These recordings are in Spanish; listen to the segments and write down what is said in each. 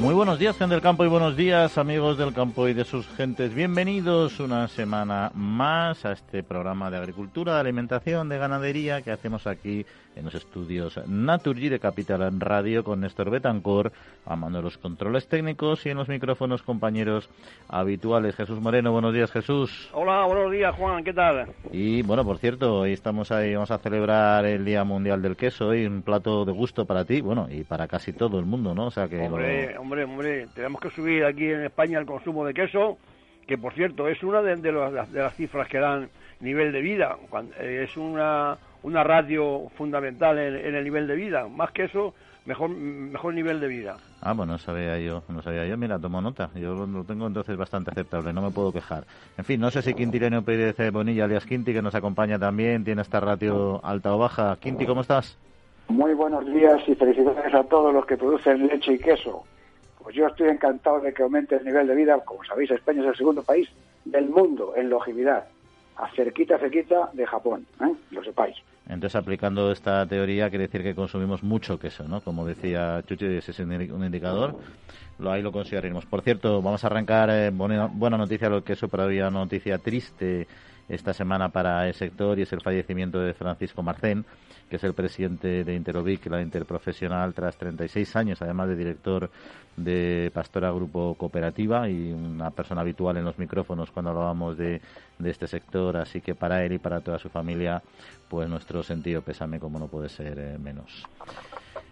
Muy buenos días, gente del campo, y buenos días, amigos del campo y de sus gentes. Bienvenidos una semana más a este programa de agricultura, de alimentación, de ganadería que hacemos aquí en los estudios Naturgy de Capital Radio con Néstor Betancor, amando los controles técnicos y en los micrófonos compañeros habituales. Jesús Moreno, buenos días, Jesús. Hola, buenos días, Juan, ¿qué tal? Y bueno, por cierto, hoy estamos ahí, vamos a celebrar el Día Mundial del Queso y un plato de gusto para ti, bueno, y para casi todo el mundo, ¿no? O sea que hombre, hombre, tenemos que subir aquí en España el consumo de queso, que por cierto es una de, de, las cifras que dan nivel de vida. Eh, es una, una radio fundamental en, el nivel de vida. Más que eso, mejor mejor nivel de vida. Ah, bueno, no sabía yo, no sabía yo. Mira, tomo nota. Yo lo, tengo entonces bastante aceptable, no me puedo quejar. En fin, no sé si Quintileno Pérez Bonilla, alias Quinti, que nos acompaña también, tiene esta radio alta o baja. Quinti, ¿cómo estás? Muy buenos días y felicidades a todos los que producen leche y queso. Pues yo estoy encantado de que aumente el nivel de vida. Como sabéis, España es el segundo país del mundo en longevidad, a cerquita, cerquita de Japón, ¿eh? lo sepáis. Entonces, aplicando esta teoría, quiere decir que consumimos mucho queso, ¿no? Como decía Chuchi, ese es un indicador. Lo, ahí lo consideraremos. Por cierto, vamos a arrancar, eh, buena, buena, noticia lo queso, pero había noticia triste esta semana para el sector y es el fallecimiento de Francisco Marcén que es el presidente de Interovic, la interprofesional, tras 36 años, además de director de Pastora Grupo Cooperativa y una persona habitual en los micrófonos cuando hablábamos de, este sector. Así que para él y para toda su familia, pues nuestro sentido pésame, como no puede ser eh, menos.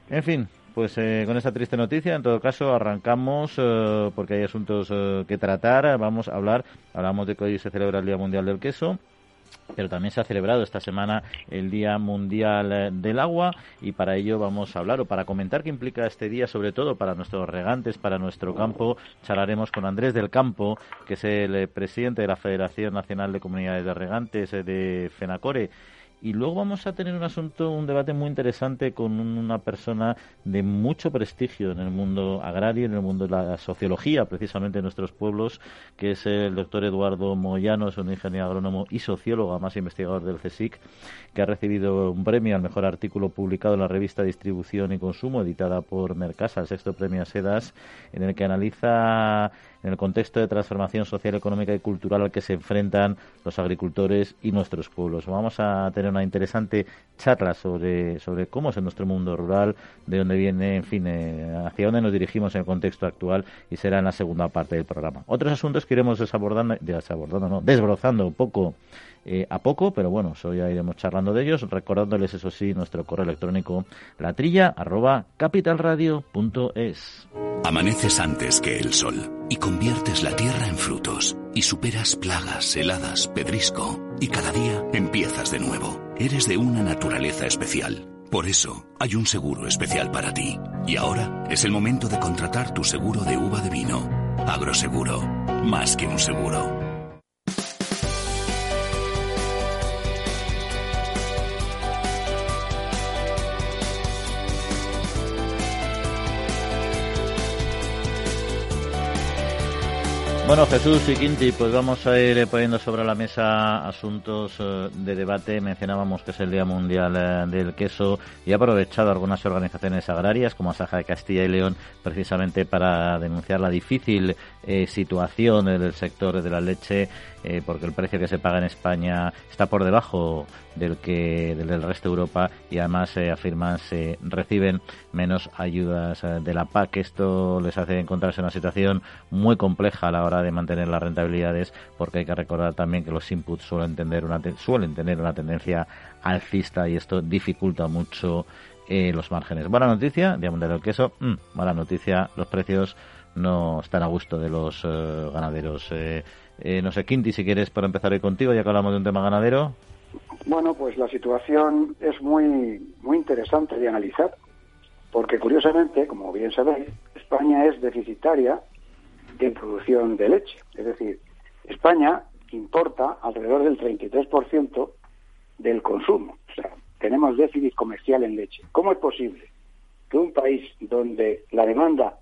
En fin, pues eh, con esta triste noticia, en todo caso, arrancamos eh, porque hay asuntos que tratar. Vamos a hablar, hablamos de que hoy se celebra el Día Mundial del Queso pero también se ha celebrado esta semana el Día Mundial eh, del Agua y para ello vamos a hablar o para comentar qué implica este día, sobre todo para nuestros regantes, para nuestro campo, charlaremos con Andrés del Campo, que es el eh, presidente de la Federación Nacional de Comunidades de Regantes eh, de FENACORE y luego vamos a tener un asunto, un debate muy interesante con una persona de mucho prestigio en el mundo agrario, en el mundo de la sociología, precisamente en nuestros pueblos, que es el doctor Eduardo Moyano, es un ingeniero agrónomo y sociólogo, además investigador del CSIC, que ha recibido un premio al mejor artículo publicado en la revista Distribución y Consumo, editada por Mercasa, el sexto premio a Sedas, en el que analiza en el contexto de transformación social, económica y cultural al que se enfrentan los agricultores y nuestros pueblos. Vamos a tener una interesante charla sobre, sobre cómo es nuestro mundo rural, de dónde viene, en fin, eh, hacia dónde nos dirigimos en el contexto actual y será en la segunda parte del programa. Otros asuntos que iremos desabordando, desabordando no, desbrozando un poco eh, a poco, pero bueno, hoy ya iremos charlando de ellos, recordándoles eso sí nuestro correo electrónico latrilla arroba capitalradio.es. Amaneces antes que el sol y conviertes la tierra en frutos y superas plagas, heladas, pedrisco y cada día empiezas de nuevo. Eres de una naturaleza especial. Por eso hay un seguro especial para ti. Y ahora es el momento de contratar tu seguro de uva de vino. Agroseguro, más que un seguro. Bueno, Jesús y Quinti, pues vamos a ir poniendo sobre la mesa asuntos eh, de debate. Mencionábamos que es el Día Mundial eh, del Queso y ha aprovechado algunas organizaciones agrarias como Asaja de Castilla y León precisamente para denunciar la difícil eh, situación del sector de la leche porque el precio que se paga en España está por debajo del que del resto de Europa y además afirman se reciben menos ayudas de la PAC. Esto les hace encontrarse en una situación muy compleja a la hora de mantener las rentabilidades, porque hay que recordar también que los inputs suelen tener una, suelen tener una tendencia alcista y esto dificulta mucho eh, los márgenes. Buena noticia, Mundial del Queso. Mm, mala noticia, los precios no están a gusto de los eh, ganaderos. Eh, no sé, Quinti, si quieres, para empezar hoy contigo, ya que hablamos de un tema ganadero. Bueno, pues la situación es muy, muy interesante de analizar, porque curiosamente, como bien sabéis, España es deficitaria en producción de leche. Es decir, España importa alrededor del 33% del consumo. O sea, tenemos déficit comercial en leche. ¿Cómo es posible que un país donde la demanda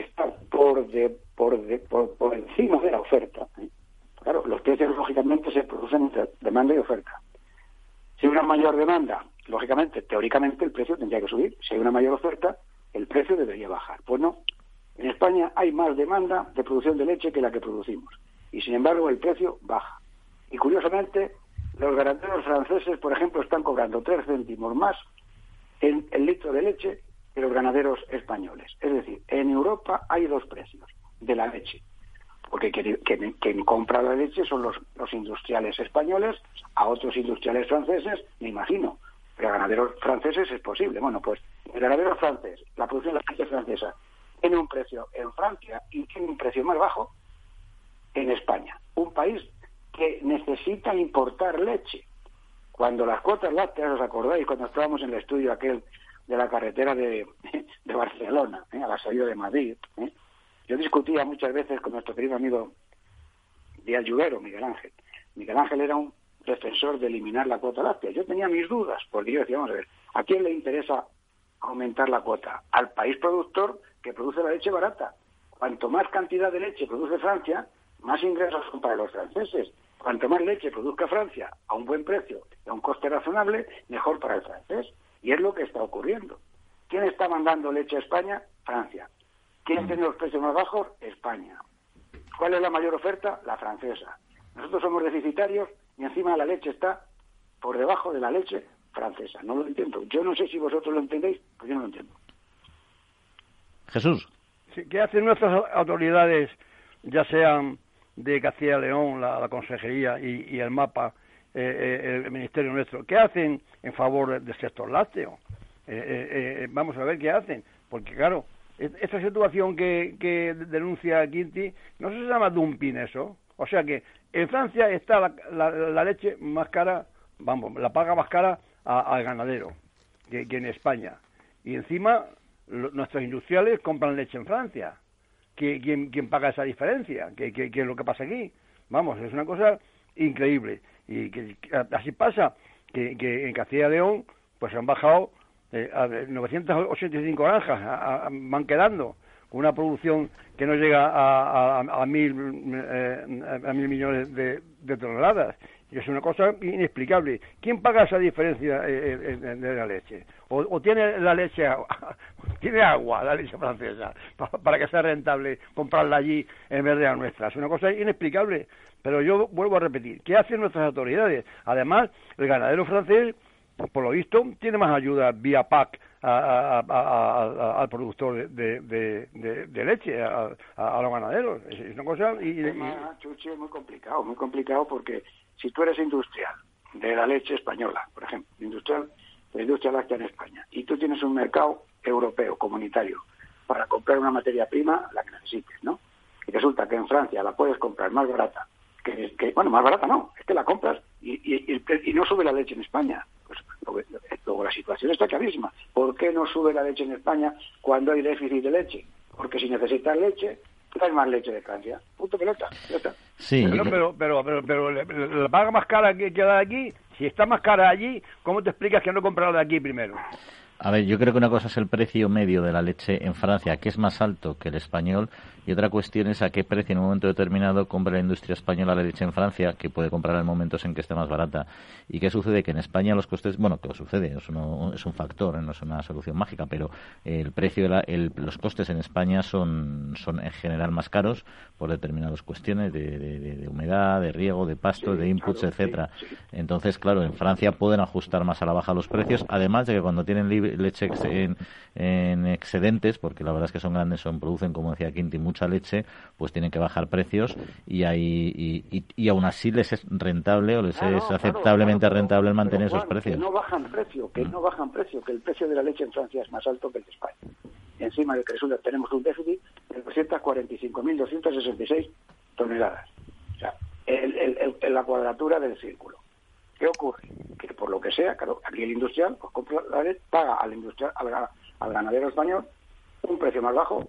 está por, de, por, por, encima de la oferta, ¿eh? Claro, los precios lógicamente se producen entre demanda y oferta. Si hay una mayor demanda, lógicamente, teóricamente el precio tendría que subir. Si hay una mayor oferta, el precio debería bajar. Pues no. En España hay más demanda de producción de leche que la que producimos. Y sin embargo el precio baja. Y curiosamente, los ganaderos franceses, por ejemplo, están cobrando 3 céntimos más en el litro de leche que los ganaderos españoles. Es decir, en Europa hay dos precios de la leche. Porque quien, compra la leche son los, los industriales españoles, a otros industriales franceses, me imagino. Pero ganaderos franceses es posible. Bueno, pues el ganadero francés, la producción de la leche francesa, tiene un precio en Francia y tiene un precio más bajo en España. Un país que necesita importar leche. Cuando las cuotas lácteas, ¿os acordáis? Cuando estábamos en el estudio aquel de la carretera de, de Barcelona, a la salida de Madrid, ¿eh? yo discutía muchas veces con nuestro querido amigo Díaz Lluvero, Miguel Ángel. Miguel Ángel era un defensor de eliminar la cuota láctea. Yo tenía mis dudas, porque yo decía, vamos a ver, ¿a quién le interesa aumentar la cuota? Al país productor que produce la leche barata. Cuanto más cantidad de leche produce Francia, más ingresos son para los franceses. Cuanto más leche produzca Francia a un buen precio y a un coste razonable, mejor para el francés. Y es lo que está ocurriendo. ¿Quién está mandando leche a España? Francia. ¿Quién tiene los precios más bajos? España. ¿Cuál es la mayor oferta? La francesa. Nosotros somos deficitarios y encima la leche está por debajo de la leche francesa. No lo entiendo. Yo no sé si vosotros lo entendéis, pero yo no lo entiendo. Jesús. ¿Qué hacen nuestras autoridades, ya sean de Castilla y León, la, Consejería y, el MAPA, eh, eh, el Ministerio nuestro? ¿Qué hacen en favor del sector lácteo? Eh, vamos a ver qué hacen, porque claro, esta situación que, que denuncia Quinti, no se llama dumping eso. O sea que en Francia está la, leche más cara, vamos, la paga más cara al ganadero que, en España. Y encima nuestros industriales compran leche en Francia. ¿Quién, quién paga esa diferencia? ¿Qué, ¿Qué, es lo que pasa aquí? Vamos, es una cosa increíble. Y que, así pasa, que, en Castilla y León pues han bajado eh, a 985 granjas, van quedando con una producción que no llega a, a, mil, eh, a mil millones de, toneladas y es una cosa inexplicable. ¿Quién paga esa diferencia eh, eh, de la leche? O, tiene la leche, tiene agua la leche francesa para, que sea rentable comprarla allí en vez de la nuestra. Es una cosa inexplicable. Pero yo vuelvo a repetir, ¿qué hacen nuestras autoridades? Además, el ganadero francés, por lo visto, tiene más ayuda vía PAC al productor de, de, leche, a, los ganaderos. Es una cosa... Y, es muy complicado, muy complicado porque si tú eres industrial de la leche española, por ejemplo, industrial, la industria láctea en España, y tú tienes un mercado europeo, comunitario, para comprar una materia prima, la que necesites, ¿no? Y resulta que en Francia la puedes comprar más barata, que, que bueno, más barata no, es que la compras y, y, y, no sube la leche en España. Pues luego, la situación está clarísima. ¿Por qué no sube la leche en España cuando hay déficit de leche? Porque si necesitas leche, traes más leche de Francia. Punto pelota, ya está. Sí. Pero, pero, pero, pero, la paga más cara que, que de aquí, si está más cara allí, ¿cómo te explicas que no comprado de aquí primero? A ver, yo creo que una cosa es el precio medio de la leche en Francia, que es más alto que el español, y otra cuestión es a qué precio en un momento determinado compra la industria española la leche en Francia, que puede comprar en momentos en que esté más barata. ¿Y qué sucede? Que en España los costes, bueno, ¿qué sucede? Es, es un factor, no es una solución mágica, pero el precio, de los costes en España son, son en general más caros por determinadas cuestiones de, humedad, de riego, de pasto, de inputs, etcétera. Entonces, claro, en Francia pueden ajustar más a la baja los precios, además de que cuando tienen leche en, en excedentes, porque la verdad es que son grandes, son producen, como decía Quinti, mucha leche, pues tienen que bajar precios y, ahí, y, y, aún así les es rentable o les es aceptablemente rentable el mantener esos precios. Que no bajan precio, que mm. no bajan precio, que el precio de la leche en Francia es más alto que el de España. encima de que resulta tenemos un déficit de 245.266 toneladas. O sea, el, la cuadratura del círculo. ¿Qué ocurre? Que por lo que sea, claro, aquí el industrial pues compra la leche, paga al industrial, al, al ganadero español un precio más bajo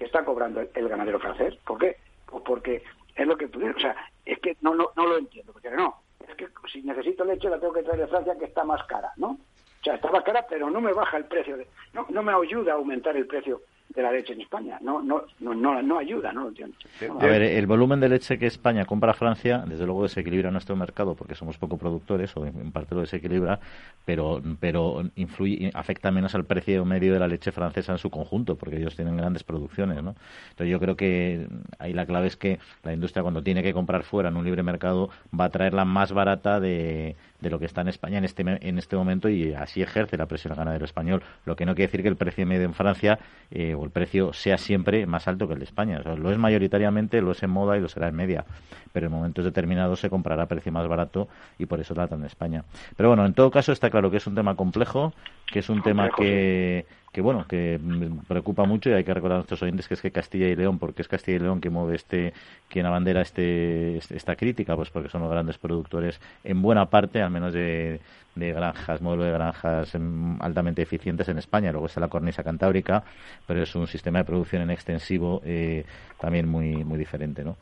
que está cobrando el, ganadero francés. ¿Por qué? Pues porque es lo que tú. O sea, es que no, no, no lo entiendo. Porque no, es que si necesito leche la tengo que traer de Francia que está más cara, ¿no? O sea, está más cara, pero no me baja el precio. De, no, no me ayuda a aumentar el precio de la leche en España. No, no, no, no, ayuda, no lo entiendo. A ver, el volumen de leche que España compra a Francia, desde luego desequilibra nuestro mercado porque somos poco productores, o en parte lo desequilibra, pero, pero influye, afecta menos al precio medio de la leche francesa en su conjunto, porque ellos tienen grandes producciones, ¿no? Entonces yo creo que ahí la clave es que la industria cuando tiene que comprar fuera en un libre mercado va a traerla más barata de, de lo que está en España en este, en este momento y así ejerce la presión al ganadero español. Lo que no quiere decir que el precio medio en Francia eh, o el precio sea siempre más alto que el de España. lo es mayoritariamente, lo es en moda y lo será en media. Pero en momentos determinados se comprará a precio más barato y por eso tratan en España. Pero bueno, en todo caso está claro que es un tema complejo, que es un tema que que bueno, que me preocupa mucho y hay que recordar a nuestros oyentes que es que Castilla y León, porque es Castilla y León que mueve este, quien abandera este, este, esta crítica, pues porque son los grandes productores en buena parte, al menos de, de granjas, modelo de granjas altamente eficientes en España. Luego está la cornisa cantábrica, pero es un sistema de producción en extensivo eh, también muy, muy diferente, ¿no?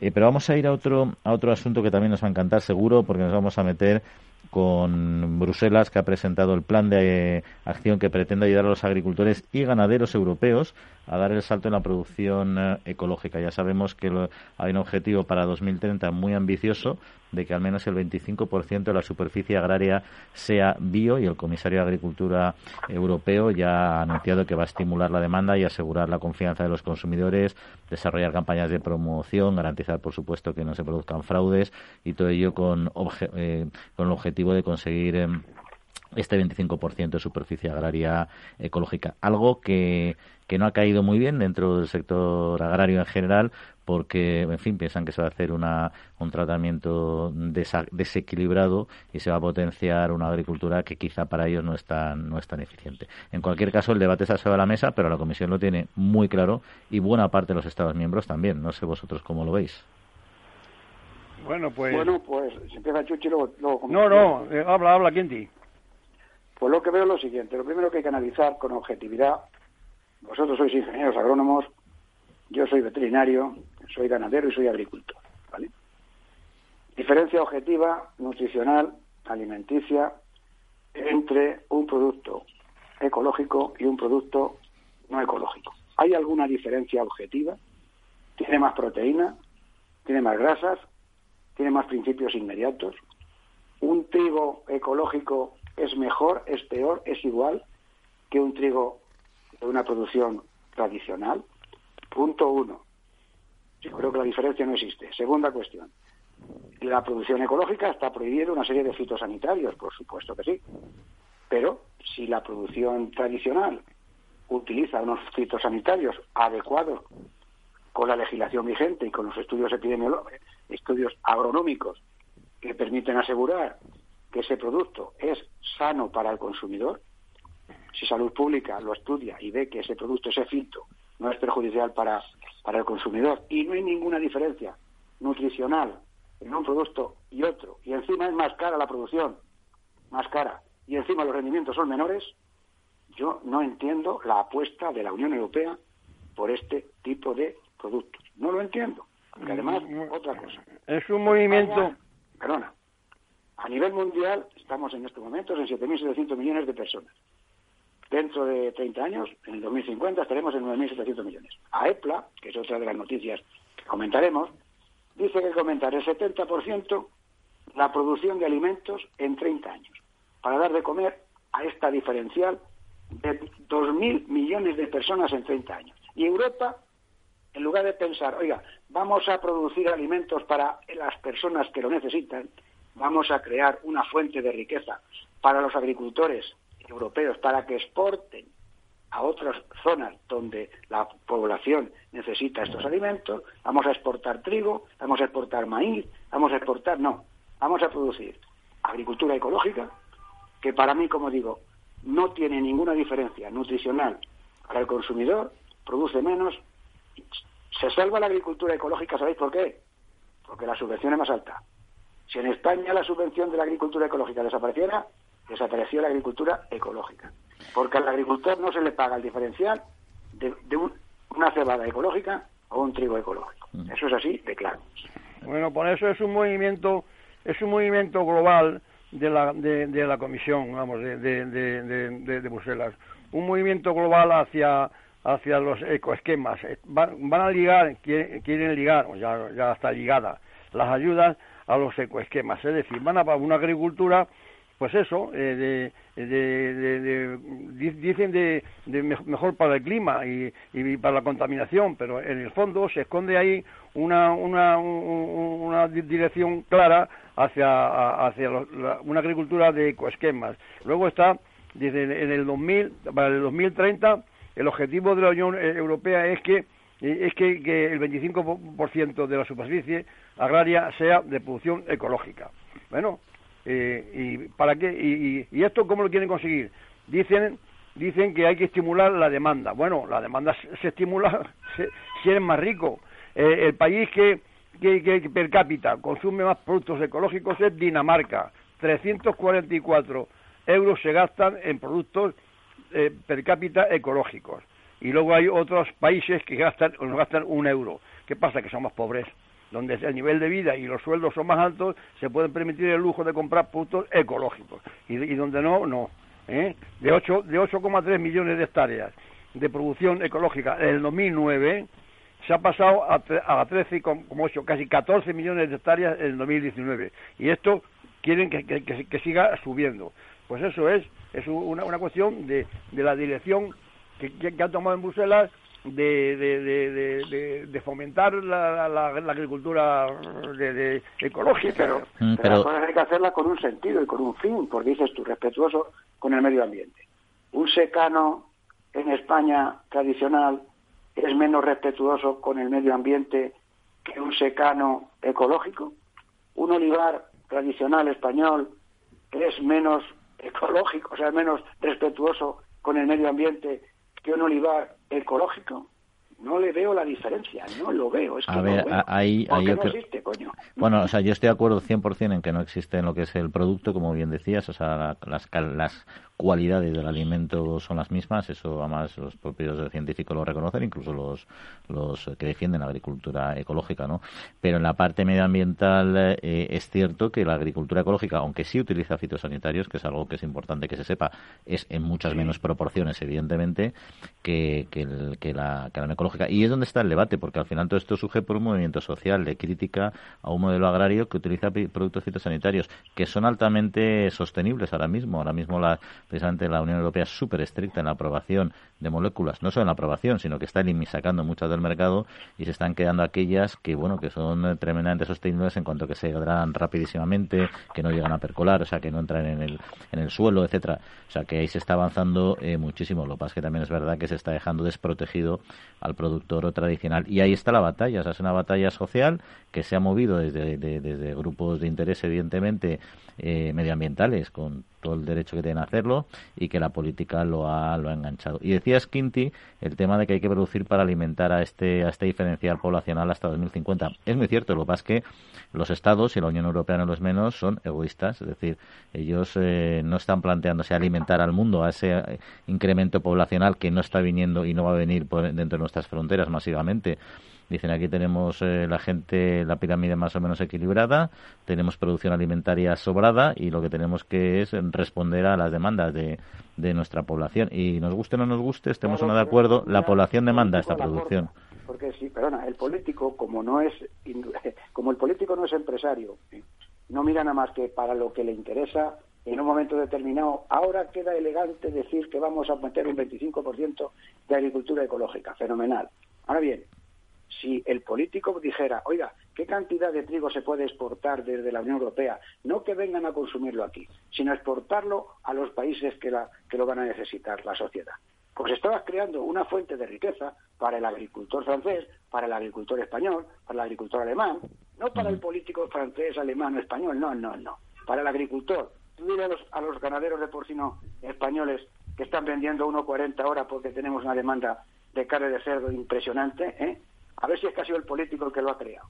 Eh, pero vamos a ir a otro, a otro asunto que también nos va a encantar seguro, porque nos vamos a meter con Bruselas, que ha presentado el plan de acción que pretende ayudar a los agricultores y ganaderos europeos a dar el salto en la producción eh, ecológica. Ya sabemos que hay un objetivo para 2030 muy ambicioso de que al menos el 25% de la superficie agraria sea bio y el comisario de Agricultura europeo ya ha anunciado que va a estimular la demanda y asegurar la confianza de los consumidores, desarrollar campañas de promoción, garantizar, por supuesto, que no se produzcan fraudes y todo ello con, eh, con el objetivo de conseguir em, este 25% de superficie agraria ecológica. Algo que, que no ha caído muy bien dentro del sector agrario en general porque, en fin, piensan que se va a hacer una, un tratamiento desequilibrado y se va a potenciar una agricultura que quizá para ellos no es tan, no es tan eficiente. En cualquier caso, el debate está sobre la mesa, pero la Comisión lo tiene muy claro y buena parte de los Estados miembros también. No sé vosotros cómo lo veis. Bueno, pues... Bueno, pues si empieza Chuchi, luego... no, no, eh, habla, habla, Quinti. Pues lo que veo es lo siguiente. Lo primero que hay que analizar con objetividad, vosotros sois ingenieros agrónomos, yo soy veterinario, soy ganadero y soy agricultor. ¿vale? Diferencia objetiva, nutricional, alimenticia, entre un producto ecológico y un producto no ecológico. ¿Hay alguna diferencia objetiva? ¿Tiene más proteína? ¿Tiene más grasas? ¿Tiene más principios inmediatos? ¿Un trigo ecológico es mejor, es peor, es igual que un trigo de una producción tradicional? Punto uno. Yo creo que la diferencia no existe. Segunda cuestión. La producción ecológica está prohibida una serie de fitosanitarios, por supuesto que sí. Pero si la producción tradicional utiliza unos fitosanitarios adecuados con la legislación vigente y con los estudios epidemiológicos, estudios agronómicos que permiten asegurar que ese producto es sano para el consumidor, si salud pública lo estudia y ve que ese producto, ese fito, no es perjudicial para, para el consumidor y no hay ninguna diferencia nutricional en un producto y otro, y encima es más cara la producción, más cara, y encima los rendimientos son menores, yo no entiendo la apuesta de la Unión Europea por este tipo de productos. No lo entiendo. Porque además, mm, otra cosa. Es un movimiento. perdona. A nivel mundial estamos en estos momentos en 7.700 millones de personas. Dentro de 30 años, en el 2050, estaremos en 9.700 millones. AEPLA, que es otra de las noticias que comentaremos, dice que aumentar el 70% la producción de alimentos en 30 años, para dar de comer a esta diferencial de 2.000 millones de personas en 30 años. Y Europa, en lugar de pensar, oiga, vamos a producir alimentos para las personas que lo necesitan, vamos a crear una fuente de riqueza para los agricultores europeos para que exporten a otras zonas donde la población necesita estos alimentos, vamos a exportar trigo, vamos a exportar maíz, vamos a exportar, no, vamos a producir agricultura ecológica, que para mí, como digo, no tiene ninguna diferencia nutricional para el consumidor, produce menos, se salva la agricultura ecológica, ¿sabéis por qué? Porque la subvención es más alta. Si en España la subvención de la agricultura ecológica desapareciera, desapareció la agricultura ecológica. Porque al agricultor no se le paga el diferencial de, una cebada ecológica o un trigo ecológico. Mm. Eso es así de claro. Bueno, por eso es un movimiento, es un movimiento global de la, de, la Comisión, vamos, de, de, Bruselas. Un movimiento global hacia, hacia los ecoesquemas. Eh, van, van a ligar, quieren, ligar, ya, ya está ligada, las ayudas a los ecoesquemas. Es decir, van a una agricultura, pues eso, eh, de, dicen de, mejor para el clima y, para la contaminación, pero en el fondo se esconde ahí una, una, una dirección clara hacia, hacia una agricultura de ecoesquemas. Luego está, dice, en el 2000, para el 2030, el objetivo de la Unión Europea es que es que, que el 25% de la superficie agraria sea de producción ecológica. Bueno, eh, ¿y para qué? Y, esto cómo lo quieren conseguir? Dicen dicen que hay que estimular la demanda. Bueno, la demanda se, estimula si eres más rico. Eh, el país que, que, per cápita consume más productos ecológicos es Dinamarca. 344 euros se gastan en productos eh, per cápita ecológicos. Y luego hay otros países que gastan, nos gastan un euro. ¿Qué pasa? Que somos pobres. Donde el nivel de vida y los sueldos son más altos, se pueden permitir el lujo de comprar productos ecológicos. Y, donde no, no. ¿eh? De 8,3 de 8,3 millones de hectáreas de producción ecológica en el 2009, se ha pasado a, a 13,8, casi 14 millones de hectáreas en el 2019. Y esto quieren que, que, siga subiendo. Pues eso es, es una, una cuestión de, de la dirección que, que, ha tomado en Bruselas de, de, de, fomentar la, la, agricultura de, ecológica. Pero, mm, pero, las cosas hay que hacerlas con un sentido y con un fin, porque dices tú, respetuoso con el medio ambiente. Un secano en España tradicional es menos respetuoso con el medio ambiente que un secano ecológico. Un olivar tradicional español es menos ecológico, o sea, menos respetuoso con el medio ambiente que un olivar ecológico no le veo la diferencia, no lo veo. Es que a ver, ahí, no existe, coño. Bueno, o sea, yo estoy de acuerdo 100% en que no existe en lo que es el producto, como bien decías, o sea, las, las cualidades del alimento son las mismas, eso además los propios científicos lo reconocen, incluso los, los que defienden la agricultura ecológica, ¿no? Pero en la parte medioambiental eh, es cierto que la agricultura ecológica, aunque sí utiliza fitosanitarios, que es algo que es importante que se sepa, es en muchas menos proporciones, evidentemente, que, que, la, que la ecológica. Y es donde está el debate, porque al final todo esto surge por un movimiento social de crítica a un modelo agrario que utiliza productos fitosanitarios que son altamente sostenibles ahora mismo. Ahora mismo la precisamente la Unión Europea es súper estricta en la aprobación de moléculas, no solo en la aprobación, sino que está sacando muchas del mercado y se están quedando aquellas que, bueno, que son tremendamente sostenibles en cuanto que se degradan rapidísimamente, que no llegan a percolar, o sea, que no entran en el, en el suelo, etcétera. O sea, que ahí se está avanzando eh, muchísimo. Lo que pasa es que también es verdad que se está dejando desprotegido al productor tradicional. Y ahí está la batalla, o sea, es una batalla social que se ha movido desde, desde grupos de interés, evidentemente, eh, medioambientales, con todo el derecho que tienen a hacerlo y que la política lo ha, lo ha enganchado. Y decía Skinty el tema de que hay que producir para alimentar a este, a este diferencial poblacional hasta 2050. Es muy cierto, lo que pasa es que los estados, y la Unión Europea no lo es menos, son egoístas, es decir, ellos eh, no están planteándose alimentar al mundo a ese eh, incremento poblacional que no está viniendo y no va a venir dentro de nuestras fronteras masivamente Dicen aquí tenemos eh, la gente, la pirámide más o menos equilibrada, tenemos producción alimentaria sobrada y lo que tenemos que es responder a las demandas de, de nuestra población. Y nos guste o no nos guste, estemos o no de acuerdo, la población demanda esta producción. Porque sí, perdona, el político, como no es, como el político no es empresario, no mira nada más que para lo que le interesa en un momento determinado. Ahora queda elegante decir que vamos a meter un 25% de agricultura ecológica. Fenomenal. Ahora bien, si el político dijera, oiga, ¿qué cantidad de trigo se puede exportar desde la Unión Europea? No que vengan a consumirlo aquí, sino exportarlo a los países que, lo van a necesitar, la sociedad. Pues estabas creando una fuente de riqueza para el agricultor francés, para el agricultor español, para el agricultor alemán, no para el político francés, alemán o español, no, no, no, para el agricultor. Tú dile a los, a los ganaderos de porcino españoles que están vendiendo 1,40 ahora porque tenemos una demanda de carne de cerdo impresionante, ¿eh? A ver si es que ha sido el político el que lo ha creado.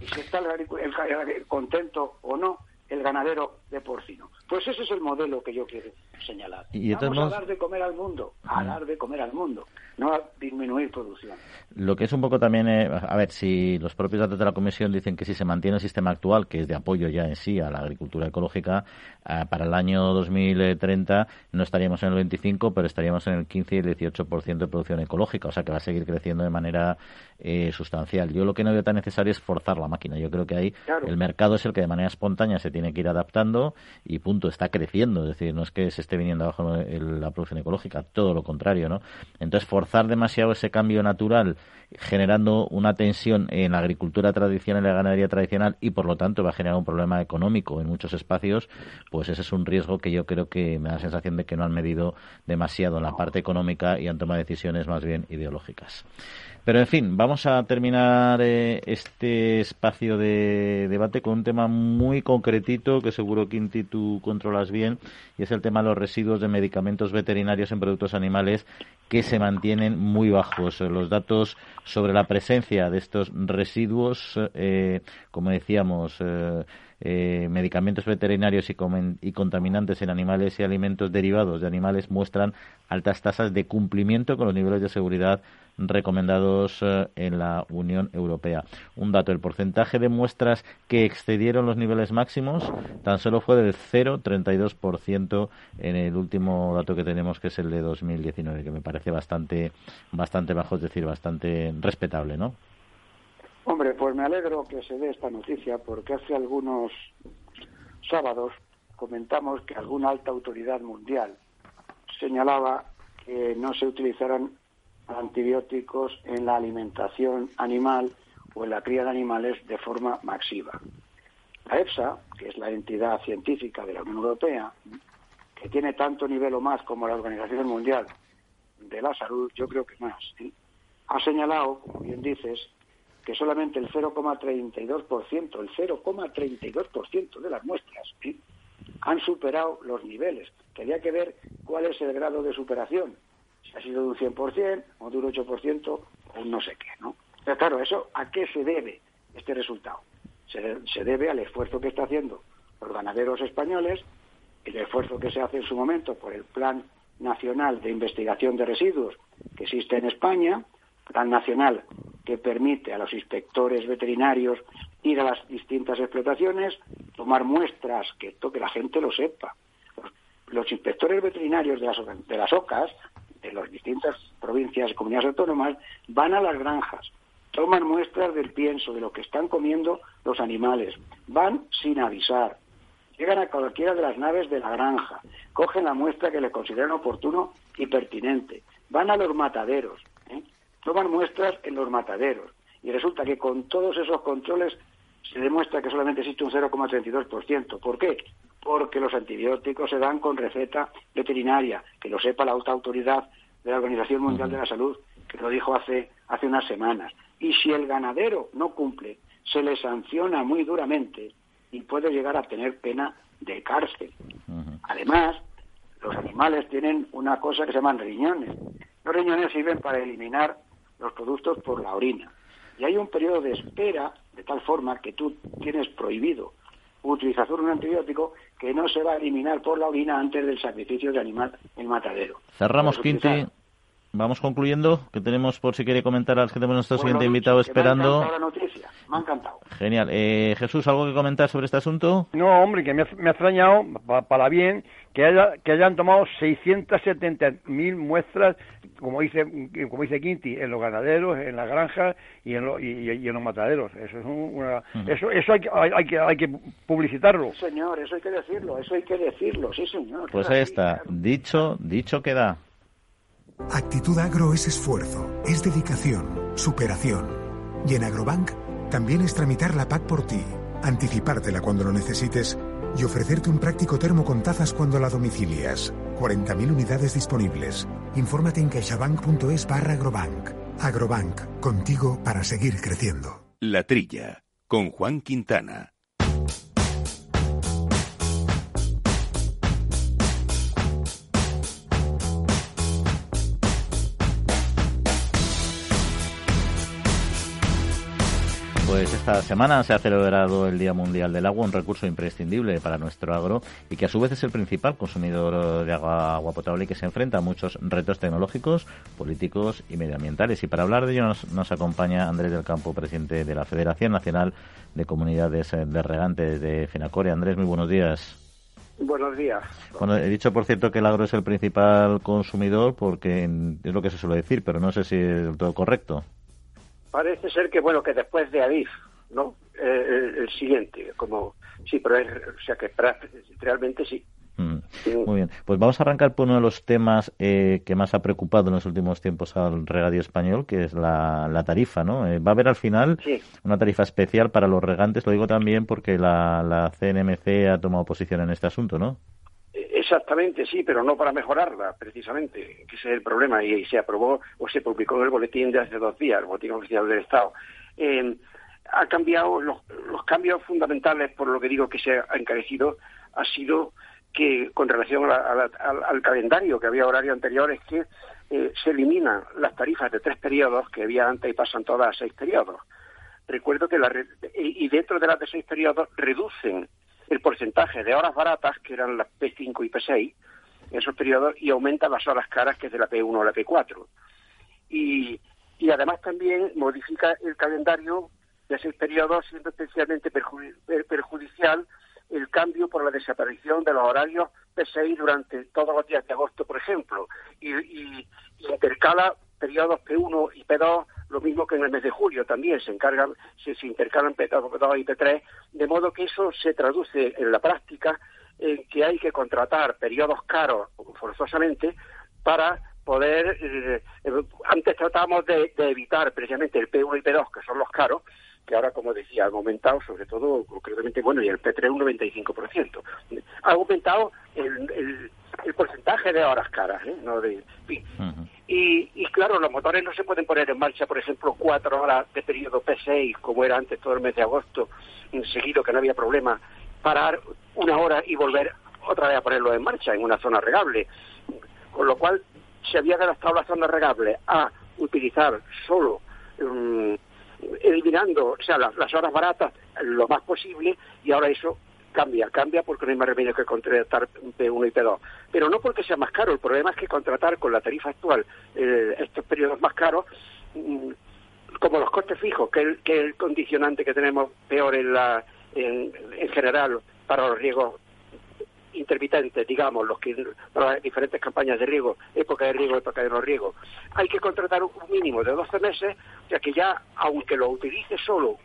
Y si está el, contento o no, el ganadero de porcino. Pues ese es el modelo que yo quiero señalar. ¿Y Vamos a dar de comer al mundo, a dar de comer al mundo, no a disminuir producción. Lo que es un poco también, eh, a ver, si los propios datos de la Comisión dicen que si se mantiene el sistema actual, que es de apoyo ya en sí a la agricultura ecológica, eh, para el año 2030 no estaríamos en el 25, pero estaríamos en el 15 y el 18% de producción ecológica, o sea que va a seguir creciendo de manera eh, sustancial. Yo lo que no veo tan necesario es forzar la máquina. Yo creo que ahí el mercado es el que de manera espontánea se tiene que ir adaptando y punto, está creciendo. Es decir, no es que se esté viniendo abajo la producción ecológica, todo lo contrario, ¿no? Entonces, forzar demasiado ese cambio natural generando una tensión en la agricultura tradicional y la ganadería tradicional y por lo tanto va a generar un problema económico en muchos espacios, pues ese es un riesgo que yo creo que me da la sensación de que no han medido demasiado en la parte económica y han tomado decisiones más bien ideológicas. Pero en fin, vamos a terminar eh, este espacio de debate con un tema muy concretito que seguro, Quinti, tú controlas bien, y es el tema de los residuos de medicamentos veterinarios en productos animales que se mantienen muy bajos. Los datos sobre la presencia de estos residuos, eh, como decíamos, eh, medicamentos veterinarios y, y, contaminantes en animales y alimentos derivados de animales muestran altas tasas de cumplimiento con los niveles de seguridad recomendados eh, en la Unión Europea. Un dato, el porcentaje de muestras que excedieron los niveles máximos tan solo fue del 0,32% en el último dato que tenemos, que es el de 2019, que me parece bastante, bastante bajo, es decir, bastante respetable, ¿no? Hombre, pues me alegro que se dé esta noticia porque hace algunos sábados comentamos que alguna alta autoridad mundial señalaba que no se utilizaran antibióticos en la alimentación animal o en la cría de animales de forma masiva. La EFSA, que es la entidad científica de la Unión Europea, que tiene tanto nivel o más como la Organización Mundial de la Salud, yo creo que más, ha señalado, como bien dices, que solamente el 0,32%, el 0,32% de las muestras han superado los niveles. Había que ver cuál es el grado de superación si ha sido de un 100% o de un 8% o no sé qué. Pero claro, ¿eso a qué se debe este resultado? Se, se debe al esfuerzo que está haciendo los ganaderos españoles, el esfuerzo que se hace en su momento por el Plan Nacional de Investigación de Residuos que existe en España, Plan Nacional que permite a los inspectores veterinarios ir a las distintas explotaciones, tomar muestras, que, que la gente lo sepa. Los, inspectores veterinarios de las, de las OCAS de las distintas provincias y comunidades autónomas van a las granjas, toman muestras del pienso, de lo que están comiendo los animales, van sin avisar, llegan a cualquiera de las naves de la granja, cogen la muestra que les consideran oportuno y pertinente, van a los mataderos, ¿eh? toman muestras en los mataderos y resulta que con todos esos controles se demuestra que solamente existe un 0,32%. ¿Por qué? Porque los antibióticos se dan con receta veterinaria, que lo sepa la alta autoridad de la Organización Mundial de la Salud, que lo dijo hace, hace unas semanas. Y si el ganadero no cumple, se le sanciona muy duramente y puede llegar a tener pena de cárcel. Además, los animales tienen una cosa que se llaman riñones. Los riñones sirven para eliminar los productos por la orina. Y hay un periodo de espera de tal forma que tú tienes prohibido utilización de un antibiótico que no se va a eliminar por la orina antes del sacrificio de animal en matadero. Cerramos, Quinti. Vamos concluyendo, que tenemos por si quiere comentar al que tenemos nuestro siguiente invitado esperando. Ha noticia, me ha encantado. Genial. Eh, Jesús, ¿algo que comentar sobre este asunto? No, hombre, que me ha, extrañado, para, bien, que, haya, que hayan tomado 670.000 muestras, como dice como dice Quinti, en los ganaderos, en las granjas y en, y, en los mataderos. Eso es una, eso, eso hay, hay, que, hay que publicitarlo. señor, eso hay que decirlo, eso hay que decirlo, sí, señor. Pues ahí está, dicho, dicho queda. Actitud Agro es esfuerzo, es dedicación, superación. Y en Agrobank también es tramitar la PAC por ti, anticipártela cuando lo necesites y ofrecerte un práctico termo con tazas cuando la domicilias. 40.000 unidades disponibles. Infórmate en caixabank.es barra agrobank. Agrobank, contigo para seguir creciendo. La Trilla, con Juan Quintana. Pues esta semana se ha celebrado el Día Mundial del Agua, un recurso imprescindible para nuestro agro y que a su vez es el principal consumidor de agua, agua potable y que se enfrenta a muchos retos tecnológicos, políticos y medioambientales. Y para hablar de ello nos, nos acompaña Andrés del Campo, presidente de la Federación Nacional de Comunidades de Regantes de Fenacore. Andrés, muy buenos días. Buenos días. Bueno, he dicho, por cierto, que el agro es el principal consumidor porque es lo que se suele decir, pero no sé si es del todo correcto. Parece ser que, bueno, que después de Adif, ¿no? Eh, el, siguiente, como, sí, pero es, o sea que realmente sí. Mm. Muy bien, pues vamos a arrancar por uno de los temas eh, que más ha preocupado en los últimos tiempos al regadío español, que es la, tarifa, ¿no? Eh, va a haber al final una tarifa especial para los regantes, lo digo también porque la, la CNMC ha tomado posición en este asunto, ¿no? Exactamente, sí, pero no para mejorarla, precisamente, que ese es el problema, y, se aprobó o se publicó en el boletín de hace dos días, el boletín oficial del Estado. Eh, ha cambiado, los, cambios fundamentales, por lo que digo que se ha encarecido, ha sido que con relación al, calendario, que había horario anterior, es que eh, se eliminan las tarifas de tres periodos que había antes y pasan todas a seis periodos. Recuerdo que la, y dentro de las de seis periodos reducen el porcentaje de horas baratas, que eran las P5 y P6, en esos periodos, y aumenta las horas caras, que es de la P1 o la P4. Y, y además también modifica el calendario de ese periodo, siendo especialmente perjudicial el cambio por la desaparición de los horarios P6 durante todos los días de agosto, por ejemplo, y, y intercala periodos P1 y P2 lo mismo que en el mes de julio también se encargan, se, intercalan P2 y P3, de modo que eso se traduce en la práctica en que hay que contratar periodos caros forzosamente para poder, eh, antes tratamos de, evitar precisamente el P1 y P2, que son los caros, que ahora, como decía, han aumentado, sobre todo, concretamente, bueno, y el P3 un 95%. Ha aumentado el, porcentaje de horas caras, ¿eh? No de, y, y, claro, los motores no se pueden poner en marcha, por ejemplo, cuatro horas de periodo P6, como era antes todo el mes de agosto, seguido, que no había problema, parar una hora y volver otra vez a ponerlo en marcha en una zona regable. Con lo cual, se había adaptado la zona regable a utilizar solo, um, eliminando, o sea, las, las horas baratas lo más posible, y ahora eso cambia, cambia porque no hay más remedio que contratar P1 y P2. Pero no porque sea más caro, el problema es que contratar con la tarifa actual estos periodos más caros, mm, como los costes fijos, que es el, condicionante que tenemos peor en, la, en, general para los riegos intermitentes, digamos, los que las diferentes campañas de riego, época de riego, época de no riego, hay que contratar un mínimo de 12 meses, ya que ya, aunque lo utilice solo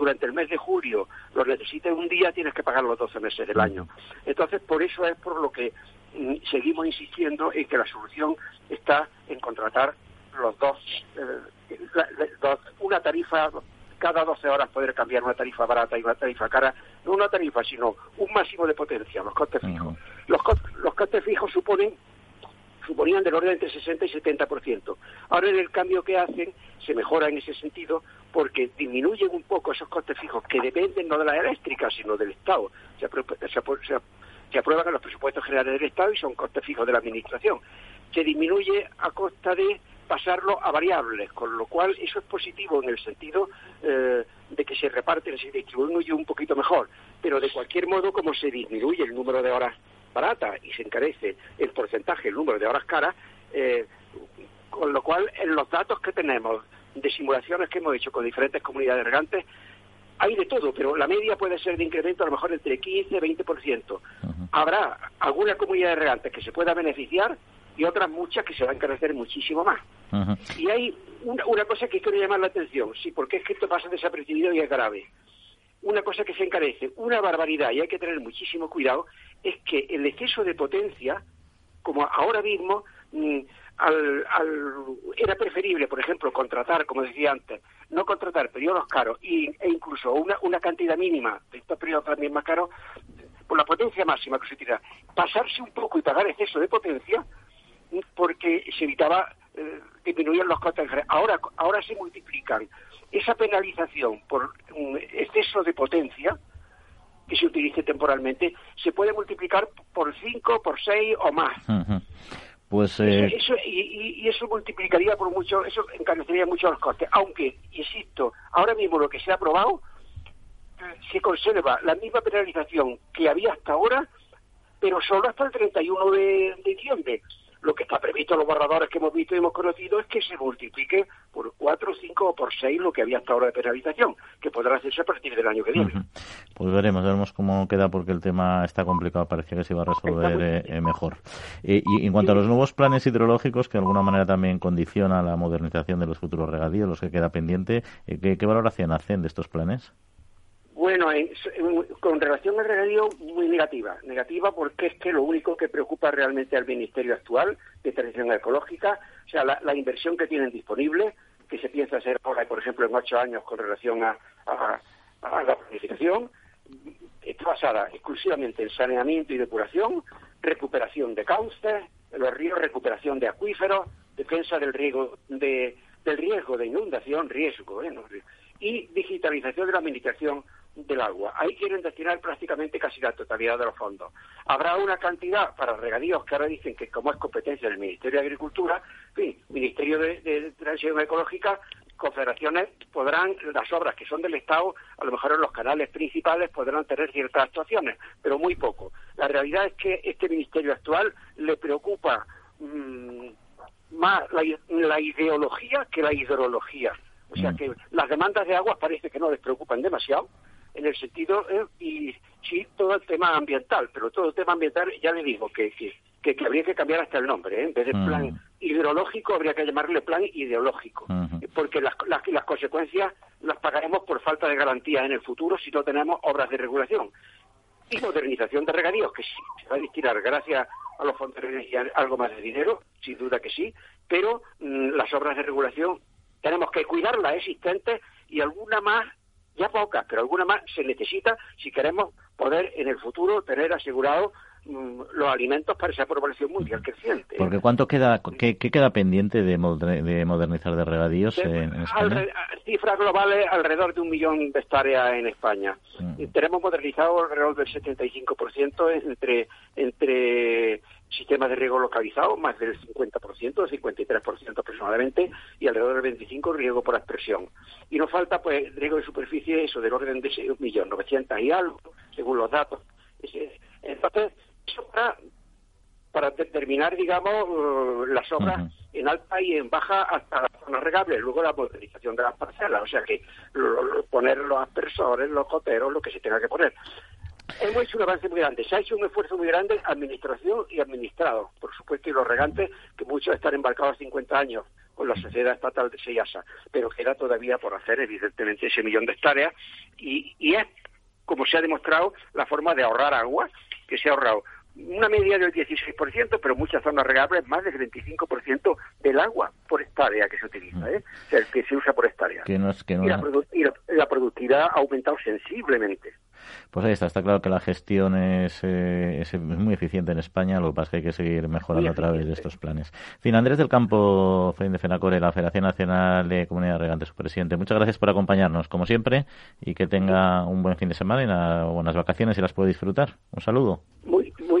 durante el mes de julio lo necesites un día, tienes que pagar los 12 meses del año. Entonces, por eso es por lo que mm, seguimos insistiendo en que la solución está en contratar los dos, eh, una tarifa cada 12 horas poder cambiar una tarifa barata y una tarifa cara, no una tarifa, sino un máximo de potencia, los costes fijos. Los, los costes fijos suponen suponían del orden entre 60 y 70%. Ahora en el cambio que hacen se mejora en ese sentido porque disminuyen un poco esos costes fijos que dependen no de la eléctrica sino del Estado. Se, se, aprueban los presupuestos generales del Estado y son costes fijos de la Administración. Se disminuye a costa de pasarlo a variables, con lo cual eso es positivo en el sentido eh, de que se reparten, se distribuye un poquito mejor. Pero de cualquier modo, como se disminuye el número de horas barata y se encarece el porcentaje, el número de horas caras, eh, con lo cual en los datos que tenemos de simulaciones que hemos hecho con diferentes comunidades regantes, hay de todo, pero la media puede ser de incremento a lo mejor entre 15 y 20%. Habrá alguna comunidad de regantes que se pueda beneficiar y otras muchas que se van a encarecer muchísimo más. Y hay una, una, cosa que quiero llamar la atención, sí, porque es que esto pasa desapercibido y es grave una cosa que se encarece, una barbaridad, y hay que tener muchísimo cuidado, es que el exceso de potencia, como ahora mismo, mm, era preferible, por ejemplo, contratar, como decía antes, no contratar periodos caros y, e incluso una, una cantidad mínima de estos periodos también más caros, por la potencia máxima que se tira, pasarse un poco y pagar exceso de potencia, porque se evitaba eh, disminuir los costes. Ahora, ahora se multiplican esa penalización por un exceso de potencia que se utilice temporalmente se puede multiplicar por 5, por 6 o más. Pues, eh, eso, y, eso multiplicaría por mucho, eso encarecería mucho los costes. Aunque, insisto, ahora mismo lo que se ha aprobado se conserva la misma penalización que había hasta ahora, pero solo hasta el 31 de diciembre lo que está previsto en los borradores que hemos visto y hemos conocido es que se multiplique por 4, 5 o por 6 lo que había hasta ahora de penalización, que podrá hacerse a partir del año que viene. Pues veremos, veremos cómo queda porque el tema está complicado, parece que se va a resolver eh, eh, mejor. y en cuanto a los nuevos planes hidrológicos, que de alguna manera también condiciona la modernización de los futuros regadíos, los que queda pendiente, eh, ¿qué, qué valoración hacen de estos planes? Bueno, con relación al regadío, muy negativa. Negativa porque es que lo único que preocupa realmente al Ministerio actual de Transición Ecológica, o sea, la, inversión que tienen disponible, que se piensa hacer ahora, por ejemplo, en ocho años con relación a, la planificación, está basada exclusivamente en saneamiento y depuración, recuperación de cauces, los ríos, recuperación de acuíferos, defensa del riesgo de, del riesgo de inundación, riesgo, ¿eh? y digitalización de la administración del agua. Ahí quieren destinar prácticamente casi la totalidad de los fondos. Habrá una cantidad para regadíos que ahora dicen que como es competencia del Ministerio de Agricultura, en fin, Ministerio de, Transición Ecológica, confederaciones podrán, las obras que son del Estado, a lo mejor en los canales principales podrán tener ciertas actuaciones, pero muy poco. La realidad es que este Ministerio actual le preocupa mm, más la ideología que la hidrología. O sea mm. que las demandas de agua parece que no les preocupan demasiado en el sentido, eh, y sí, todo el tema ambiental, pero todo el tema ambiental ya le digo que, que, que, habría que cambiar hasta el nombre, ¿eh? en vez de plan mm. hidrológico habría que llamarle plan ideológico, porque las, las, las consecuencias las pagaremos por falta de garantía en el futuro si no tenemos obras de regulación. Y modernización de regadíos, que sí, se va a destinar gracias a los fondos de energía algo más de dinero, sin duda que sí, pero mm, las obras de regulación tenemos que cuidar las existentes y alguna más, ya pocas, pero alguna más se necesita si queremos poder en el futuro tener asegurado mm, los alimentos para esa población mundial creciente. Porque ¿cuánto queda, qué, queda pendiente de, modernizar de regadíos en, España? cifras globales alrededor de un millón de hectáreas en España. Mm. Tenemos modernizado alrededor del 75% entre, entre sistemas de riego localizado, más del 50%, el 53% aproximadamente, y alrededor del 25% riego por expresión. Y nos falta, pues, riego de superficie, eso del orden de 1.900.000 y algo, según los datos. Entonces, eso para, para determinar, digamos, uh, las obras en alta y en baja hasta las zonas regables, luego la modernización de las parcelas, o sea que poner los aspersores, los coteros, lo que se tenga que poner. Hemos hecho un avance muy grande. Se ha hecho un esfuerzo muy grande, administración y administrado, por supuesto, y los regantes, que muchos están embarcados a 50 años con la sociedad estatal de Seyasa, pero queda todavía por hacer, evidentemente, ese millón de hectáreas, y es, como se ha demostrado, la forma de ahorrar agua, que se ha ahorrado una media del 16%, pero muchas zonas regables más del 25% del agua por hectárea que se utiliza, ¿eh? o sea, que se usa por hectárea. Que no que no... y, la la productividad ha aumentado sensiblemente. Pues ahí está, está claro que la gestión es, eh, es, muy eficiente en España, lo que pasa es que hay que seguir mejorando a través de estos planes. fin, Andrés del Campo, de FENACORE, la Federación Nacional de Comunidad Regante, su presidente, muchas gracias por acompañarnos, como siempre, y que tenga un buen fin de semana y una, buenas vacaciones y las pueda disfrutar. Un saludo. Muy,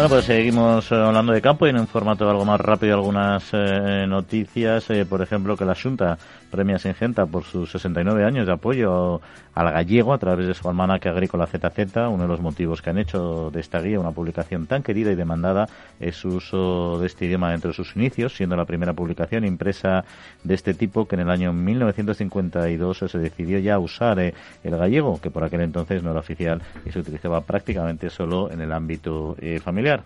Bueno, pues seguimos eh, hablando de campo y en un formato algo más rápido algunas eh, noticias. Eh, por ejemplo, que la Junta premia Singenta por sus 69 años de apoyo al gallego a través de su almanaque agrícola ZZ. Uno de los motivos que han hecho de esta guía una publicación tan querida y demandada es su uso de este idioma dentro de sus inicios, siendo la primera publicación impresa de este tipo que en el año 1952 se decidió ya usar eh, el gallego, que por aquel entonces no era oficial y se utilizaba prácticamente solo en el ámbito eh, familiar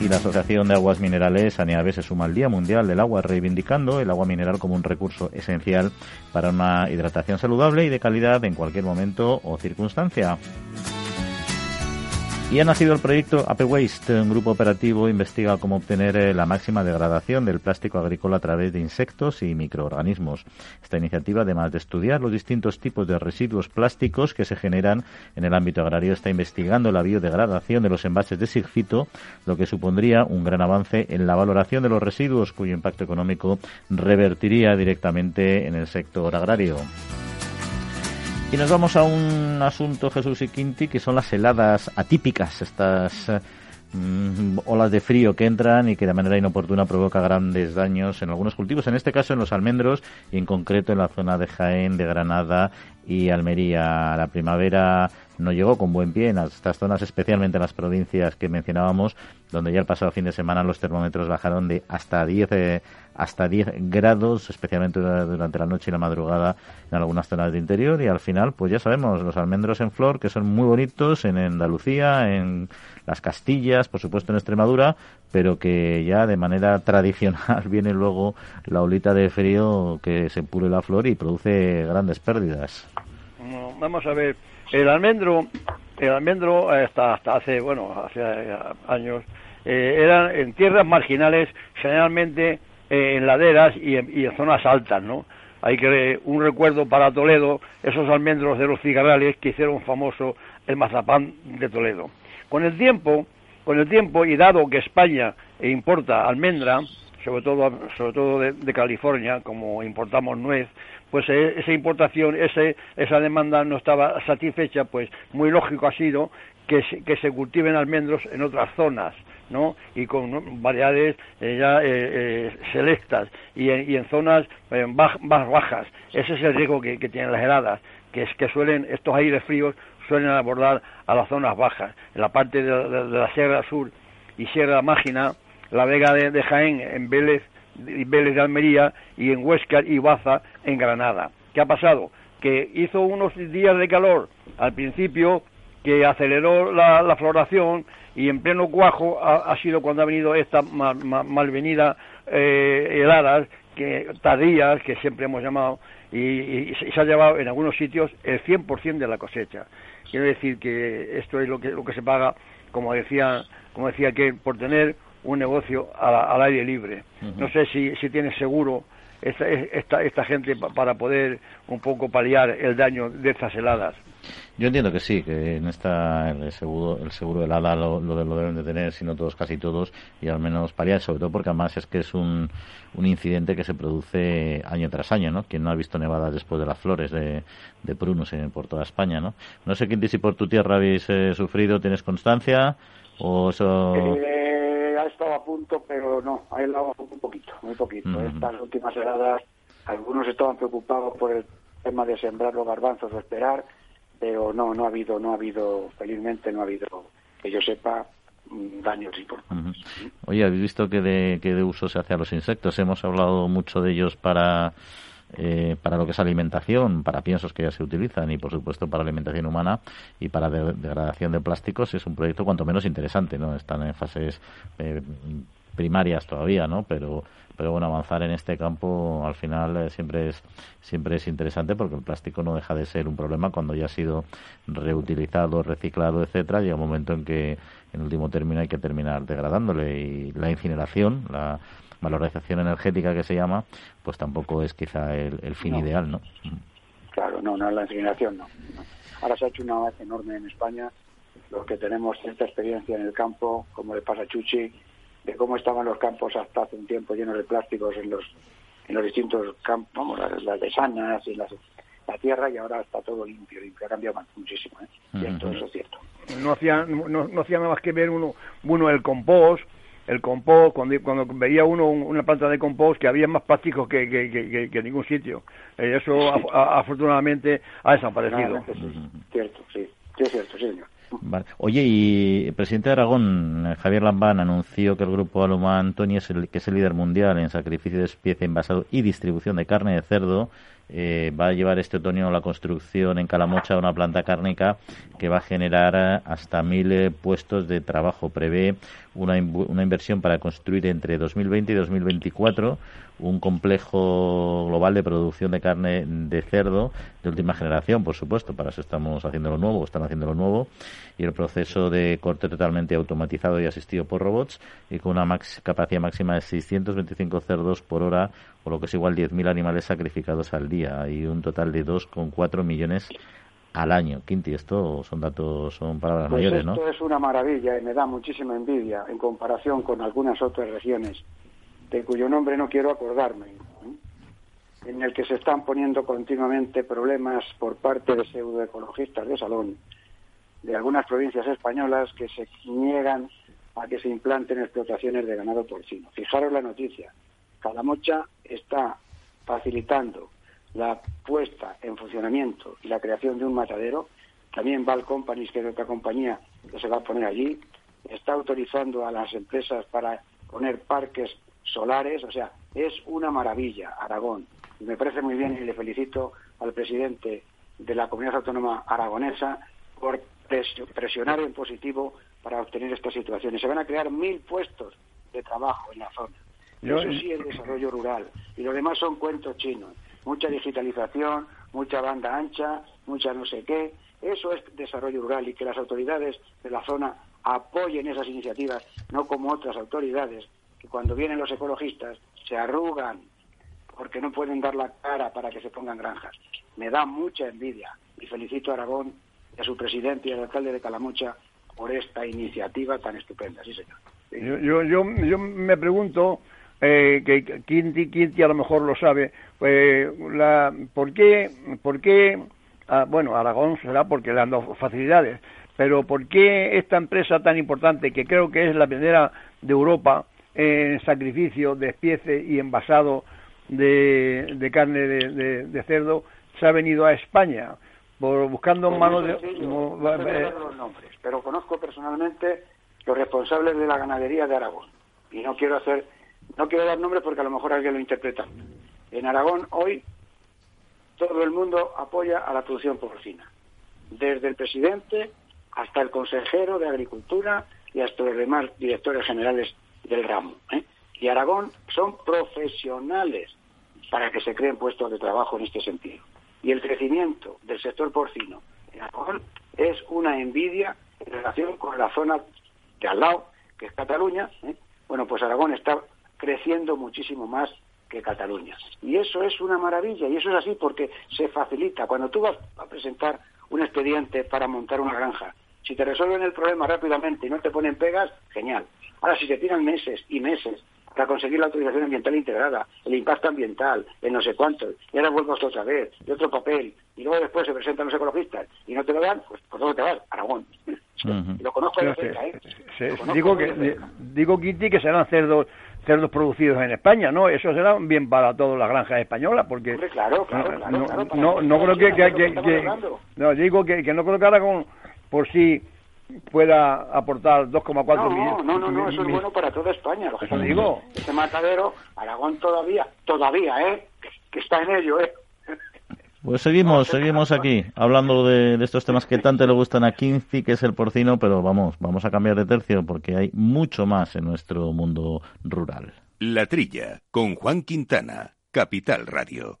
y la Asociación de Aguas Minerales Saneaves se suma al Día Mundial del Agua, reivindicando el agua mineral como un recurso esencial para una hidratación saludable y de calidad en cualquier momento o circunstancia. Y ha nacido el proyecto Ape Waste. Un grupo operativo investiga cómo obtener eh, la máxima degradación del plástico agrícola a través de insectos y microorganismos. Esta iniciativa, además de estudiar los distintos tipos de residuos plásticos que se generan en el ámbito agrario, está investigando la biodegradación de los envases de sigfito, lo que supondría un gran avance en la valoración de los residuos, cuyo impacto económico revertiría directamente en el sector agrario. Y nos vamos a un asunto, Jesús y Quinti, que son las heladas atípicas, estas mm, olas de frío que entran y que de manera inoportuna provoca grandes daños en algunos cultivos, en este caso en los almendros y en concreto en la zona de Jaén, de Granada y Almería. La primavera no llegó con buen pie en estas zonas, especialmente en las provincias que mencionábamos, donde ya el pasado fin de semana los termómetros bajaron de hasta 10 eh, hasta 10 grados, especialmente durante la noche y la madrugada en algunas zonas del interior. Y al final, pues ya sabemos, los almendros en flor, que son muy bonitos en Andalucía, en las Castillas, por supuesto en Extremadura, pero que ya de manera tradicional viene luego la olita de frío que se pule la flor y produce grandes pérdidas. Vamos a ver, el almendro, el almendro hasta, hasta hace, bueno, hace años, eh, eran en tierras marginales generalmente eh, en laderas y en, zonas altas, ¿no? Hay que un recuerdo para Toledo, esos almendros de los cigarrales que hicieron famoso el mazapán de Toledo. Con el tiempo, con el tiempo y dado que España importa almendra, sobre todo, sobre todo de, California, como importamos nuez, pues eh, esa importación, ese, esa demanda no estaba satisfecha, pues muy lógico ha sido que que se cultiven almendros en otras zonas ¿no? y con variedades eh, ya eh, eh, selectas y en, zonas más bajas. Ese es el riesgo que, tienen las heladas, que es que suelen estos aires fríos suelen abordar a las zonas bajas. En la parte de, la Sierra Sur y Sierra Mágina, la Vega de, Jaén, en Vélez, Vélez de Almería y en Huesca y Baza en Granada. ¿Qué ha pasado? Que hizo unos días de calor al principio que aceleró la floración y en pleno cuajo ha, sido cuando ha venido esta malvenida eh, heladas, que, tardías, que siempre hemos llamado, y, se ha llevado en algunos sitios el 100% de la cosecha. Quiero decir que esto es lo que, lo que se paga, como decía, como decía que por tener un negocio al aire libre. No sé si, si tienes seguro esta, esta, esta gente para poder un poco paliar el daño de estas heladas. Yo entiendo que sí, que en esta el seguro el seguro del ADA lo, lo, deben de tener, si no todos, casi todos, y al menos paliar, sobre todo porque además es que es un, un incidente que se produce año tras año, ¿no? Quien no ha visto nevadas después de las flores de, de prunos por toda España, ¿no? No sé, quién si por tu tierra habéis eh, sufrido, ¿tienes constancia? ¿O eso...? Eh, ha estado a punto, pero no, ha helado un poquito, muy poquito. Estas últimas heladas, algunos estaban preocupados por el tema de sembrar los garbanzos o esperar, pero no, no ha habido, no ha habido, felizmente no ha habido, que yo sepa, mm, daños importantes. Oye, ¿habéis visto que de, que de uso se hace a los insectos? Hemos hablado mucho de ellos para, eh, para lo que es alimentación, para piensos que ya se utilizan y, por supuesto, para alimentación humana y para degradación de plásticos. Es un proyecto cuanto menos interesante, ¿no? Están en fases eh, primarias todavía, ¿no? Pero pero bueno, avanzar en este campo al final eh, siempre es siempre es interesante porque el plástico no deja de ser un problema cuando ya ha sido reutilizado, reciclado, etcétera, llega un momento en que en último término hay que terminar degradándole y la incineración, la valorización energética que se llama, pues tampoco es quizá el, fin ideal, ¿no? Claro, no, no, la incineración no, Ahora se ha hecho una avance enorme en España, los que tenemos cierta experiencia en el campo, como le pasa a Chuchi, de cómo estaban los campos hasta hace un tiempo llenos de plásticos en los en los distintos campos, vamos, las, las desanas y las, la tierra y ahora está todo limpio, limpio, ha cambiado muchísimo, ¿eh? eso es cierto. No hacía, no, no hacía nada más que ver uno, uno el compost, el compost, cuando, cuando veía uno una planta de compost que había más plásticos que, que, que, que, ningún sitio. Eh, eso afortunadamente ha desaparecido. Cierto, sí, sí es cierto, sí, señor. Oye, y el presidente de Aragón, Javier Lambán, anunció que el grupo Aluma Antonio, es el, que es el líder mundial en sacrificio de especie, envasado y distribución de carne de cerdo, eh, va a llevar este otoño la construcción en Calamocha de una planta cárnica que va a generar hasta mil eh, puestos de trabajo. Prevé una, inversión para construir entre 2020 y 2024 un complejo global de producción de carne de cerdo de última generación, por supuesto, para eso estamos haciendo lo nuevo, están haciendo lo nuevo, y el proceso de corte totalmente automatizado y asistido por robots y con una capacidad máxima de 625 cerdos por hora, o lo que es igual 10.000 animales sacrificados al día, y un total de 2,4 millones al año. Quinti, esto son datos, son palabras pues mayores, ¿no? Esto es una maravilla y me da muchísima envidia en comparación con algunas otras regiones de cuyo nombre no quiero acordarme, en el que se están poniendo continuamente problemas por parte de pseudoecologistas de salón de algunas provincias españolas que se niegan a que se implanten explotaciones de ganado porcino. Fijaros la noticia. Calamocha está facilitando la puesta en funcionamiento y la creación de un matadero. También Val Companies, que es otra compañía que se va a poner allí, está autorizando a las empresas para poner parques solares, o sea, es una maravilla Aragón. Me parece muy bien y le felicito al presidente de la comunidad autónoma aragonesa por presionar en positivo para obtener estas situaciones. Se van a crear mil puestos de trabajo en la zona. Eso sí es desarrollo rural. Y lo demás son cuentos chinos. Mucha digitalización, mucha banda ancha, mucha no sé qué. Eso es desarrollo rural y que las autoridades de la zona apoyen esas iniciativas, no como otras autoridades que cuando vienen los ecologistas se arrugan porque no pueden dar la cara para que se pongan granjas. Me da mucha envidia y felicito a Aragón y a su presidente y al alcalde de Calamucha por esta iniciativa tan estupenda. Sí, señor. Yo, yo, yo, me pregunto, eh, que Quinti, a lo mejor lo sabe, pues, la, ¿por qué, por qué ah, bueno, Aragón será porque le han dado facilidades, pero ¿por qué esta empresa tan importante, que creo que es la primera de Europa, en sacrificio de especie y envasado de, carne de, cerdo se ha venido a España por buscando manos de no, eh, los nombres, pero conozco personalmente los responsables de la ganadería de Aragón y no quiero hacer no quiero dar nombres porque a lo mejor alguien lo interpreta en Aragón hoy todo el mundo apoya a la producción porcina desde el presidente hasta el consejero de agricultura y hasta los demás directores generales del ramo. ¿eh? Y Aragón son profesionales para que se creen puestos de trabajo en este sentido. Y el crecimiento del sector porcino en Aragón es una envidia en relación con la zona de al lado, que es Cataluña. ¿eh? Bueno, pues Aragón está creciendo muchísimo más que Cataluña. Y eso es una maravilla, y eso es así porque se facilita. Cuando tú vas a presentar un expediente para montar una granja, si te resuelven el problema rápidamente y no te ponen pegas, genial. Ahora, si se tiran meses y meses para conseguir la autorización ambiental integrada, el impacto ambiental, el no sé cuánto, y ahora vuelvo otra vez, y otro papel, y luego después se presentan los ecologistas y no te lo dan, pues ¿por dónde te vas? Aragón. Lo conozco de cerca, ¿eh? digo, que, digo, Kitty, que serán cerdos cerdos producidos en España, ¿no? Eso será bien para todas las granjas españolas, porque... claro, claro, claro, no, no, creo que... que, no, digo que, que no creo que Aragón por sí pueda aportar 2,4 millones. No, no, no, eso es bueno para toda España, lo que te digo. Este matadero, Aragón todavía, todavía, ¿eh? Que, está en ello, ¿eh? Pues seguimos, seguimos aquí, hablando de, estos temas que tanto le gustan a Quincy, que es el porcino, pero vamos, vamos a cambiar de tercio porque hay mucho más en nuestro mundo rural. La Trilla, con Juan Quintana, Capital Radio.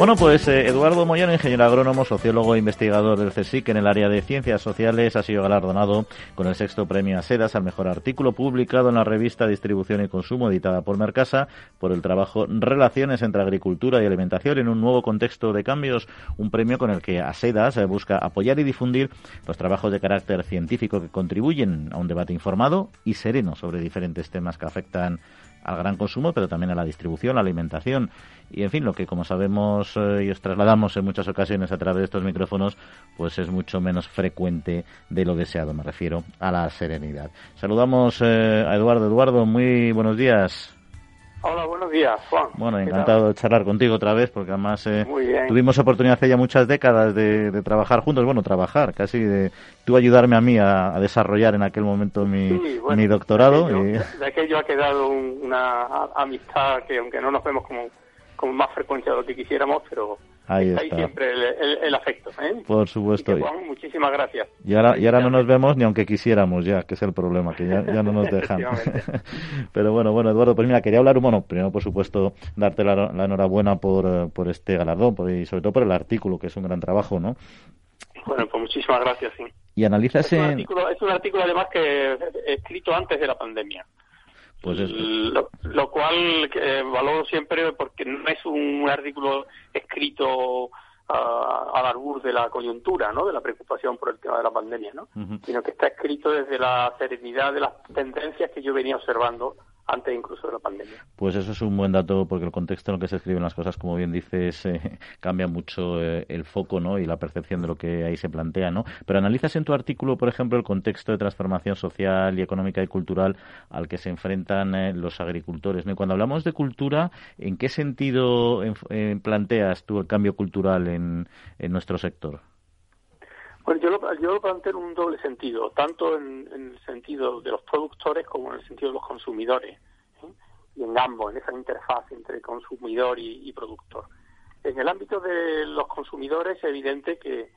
Bueno, pues eh, Eduardo Moyano, ingeniero agrónomo, sociólogo e investigador del CSIC en el área de ciencias sociales, ha sido galardonado con el sexto premio a Sedas al mejor artículo publicado en la revista Distribución y Consumo editada por Mercasa por el trabajo Relaciones entre Agricultura y Alimentación en un nuevo contexto de cambios, un premio con el que ASEDAS eh, busca apoyar y difundir los trabajos de carácter científico que contribuyen a un debate informado y sereno sobre diferentes temas que afectan al gran consumo, pero también a la distribución, la alimentación y, en fin, lo que, como sabemos eh, y os trasladamos en muchas ocasiones a través de estos micrófonos, pues es mucho menos frecuente de lo deseado, me refiero a la serenidad. Saludamos eh, a Eduardo. Eduardo, muy buenos días. Hola, buenos días, Juan. Bueno, encantado de charlar contigo otra vez, porque además eh, tuvimos oportunidad hace ya muchas décadas de, trabajar juntos, bueno, trabajar, casi de tú ayudarme a mí a, desarrollar en aquel momento mi, mi doctorado. De aquello, ha quedado una amistad que, aunque no nos vemos como, como más frecuencia de lo que quisiéramos, pero Ahí está. siempre el, afecto. ¿eh? Por supuesto. muchísimas gracias. Y ahora, y ahora no nos vemos ni aunque quisiéramos ya, que es el problema, que ya, ya no nos dejan. Pero bueno, bueno, Eduardo, pues mira, quería hablar, bueno, primero por supuesto darte la, enhorabuena por, por este galardón y sobre todo por el artículo, que es un gran trabajo, ¿no? Bueno, pues muchísimas gracias, sí. Y analizas es un, artículo, es un artículo además que he escrito antes de la pandemia. Pues lo, cual eh, valoro siempre porque no es un artículo escrito a, al arbur de la coyuntura, ¿no? De la preocupación por el tema de la pandemia, ¿no? Sino que está escrito desde la serenidad de las tendencias que yo venía observando antes incluso de la pandemia. Pues eso es un buen dato porque el contexto en el que se escriben las cosas, como bien dices, eh, cambia mucho eh, el foco ¿no? y la percepción de lo que ahí se plantea. ¿no? Pero analizas en tu artículo, por ejemplo, el contexto de transformación social y económica y cultural al que se enfrentan eh, los agricultores. ¿no? Y cuando hablamos de cultura, ¿en qué sentido planteas tú el cambio cultural en nuestro sector? Bueno, yo lo, yo lo planteo en un doble sentido, tanto en, el sentido de los productores como en el sentido de los consumidores, ¿eh? y en ambos, en esa interfaz entre consumidor y, productor. En el ámbito de los consumidores es evidente que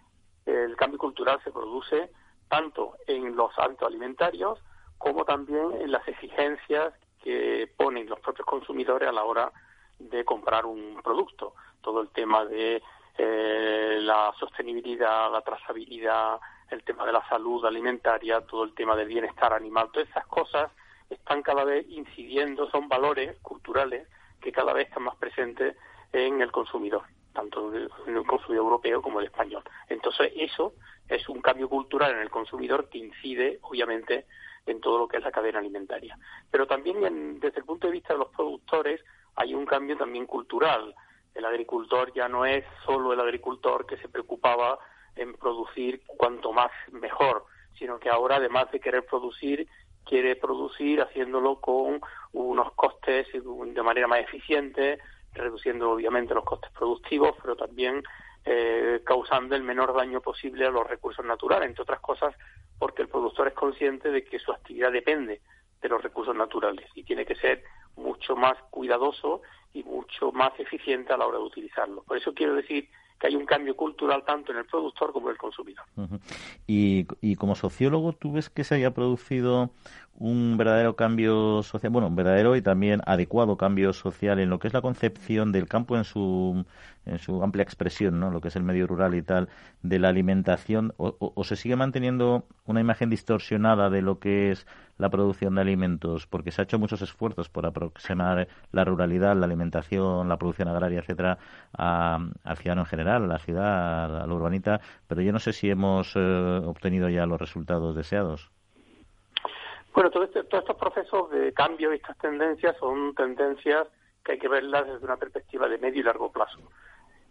el cambio cultural se produce tanto en los hábitos alimentarios como también en las exigencias que ponen los propios consumidores a la hora de comprar un producto. Todo el tema de eh, la sostenibilidad, la trazabilidad, el tema de la salud alimentaria, todo el tema del bienestar animal, todas esas cosas están cada vez incidiendo, son valores culturales que cada vez están más presentes en el consumidor, tanto en el consumidor europeo como el español. Entonces, eso es un cambio cultural en el consumidor que incide, obviamente, en todo lo que es la cadena alimentaria. Pero también, desde el punto de vista de los productores, hay un cambio también cultural el agricultor ya no es solo el agricultor que se preocupaba en producir cuanto más mejor, sino que ahora además de querer producir, quiere producir haciéndolo con unos costes de manera más eficiente, reduciendo obviamente los costes productivos, pero también eh, causando el menor daño posible a los recursos naturales, entre otras cosas porque el productor es consciente de que su actividad depende de los recursos naturales y tiene que ser mucho más cuidadoso y mucho más eficiente a la hora de utilizarlo. Por eso quiero decir que hay un cambio cultural tanto en el productor como en el consumidor. y, y como sociólogo, ¿tú ves que se haya producido un verdadero cambio social, bueno, un verdadero y también adecuado cambio social en lo que es la concepción del campo en su, en su amplia expresión, ¿no? Lo que es el medio rural y tal, de la alimentación, o, se sigue manteniendo una imagen distorsionada de lo que es la producción de alimentos, porque se ha hecho muchos esfuerzos por aproximar la ruralidad, la alimentación, la producción agraria, etcétera, al ciudadano en general, a la ciudad, a la urbanita, pero yo no sé si hemos eh, obtenido ya los resultados deseados. Bueno, este, todos estos procesos de cambio y estas tendencias son tendencias que hay que verlas desde una perspectiva de medio y largo plazo.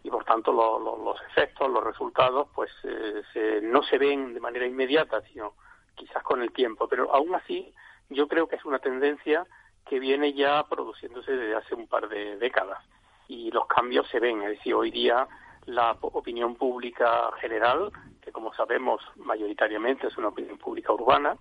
Y por tanto los efectos, los resultados, pues eh, no se ven de manera inmediata, sino quizás con el tiempo. Pero aún así, yo creo que es una tendencia que viene ya produciéndose desde hace un par de décadas. Y los cambios se ven. Es decir, hoy día la opinión pública general, que como sabemos mayoritariamente es una opinión pública urbana,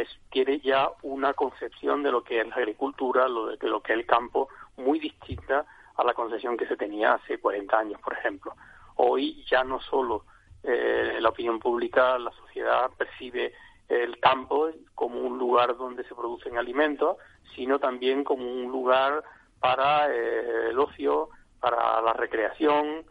es, tiene ya una concepción de lo que es la agricultura, lo de, lo que es el campo, muy distinta a la concepción que se tenía hace 40 años, por ejemplo. Hoy ya no solo eh, la opinión pública, la sociedad percibe el campo como un lugar donde se producen alimentos, sino también como un lugar para eh, el ocio, para la recreación,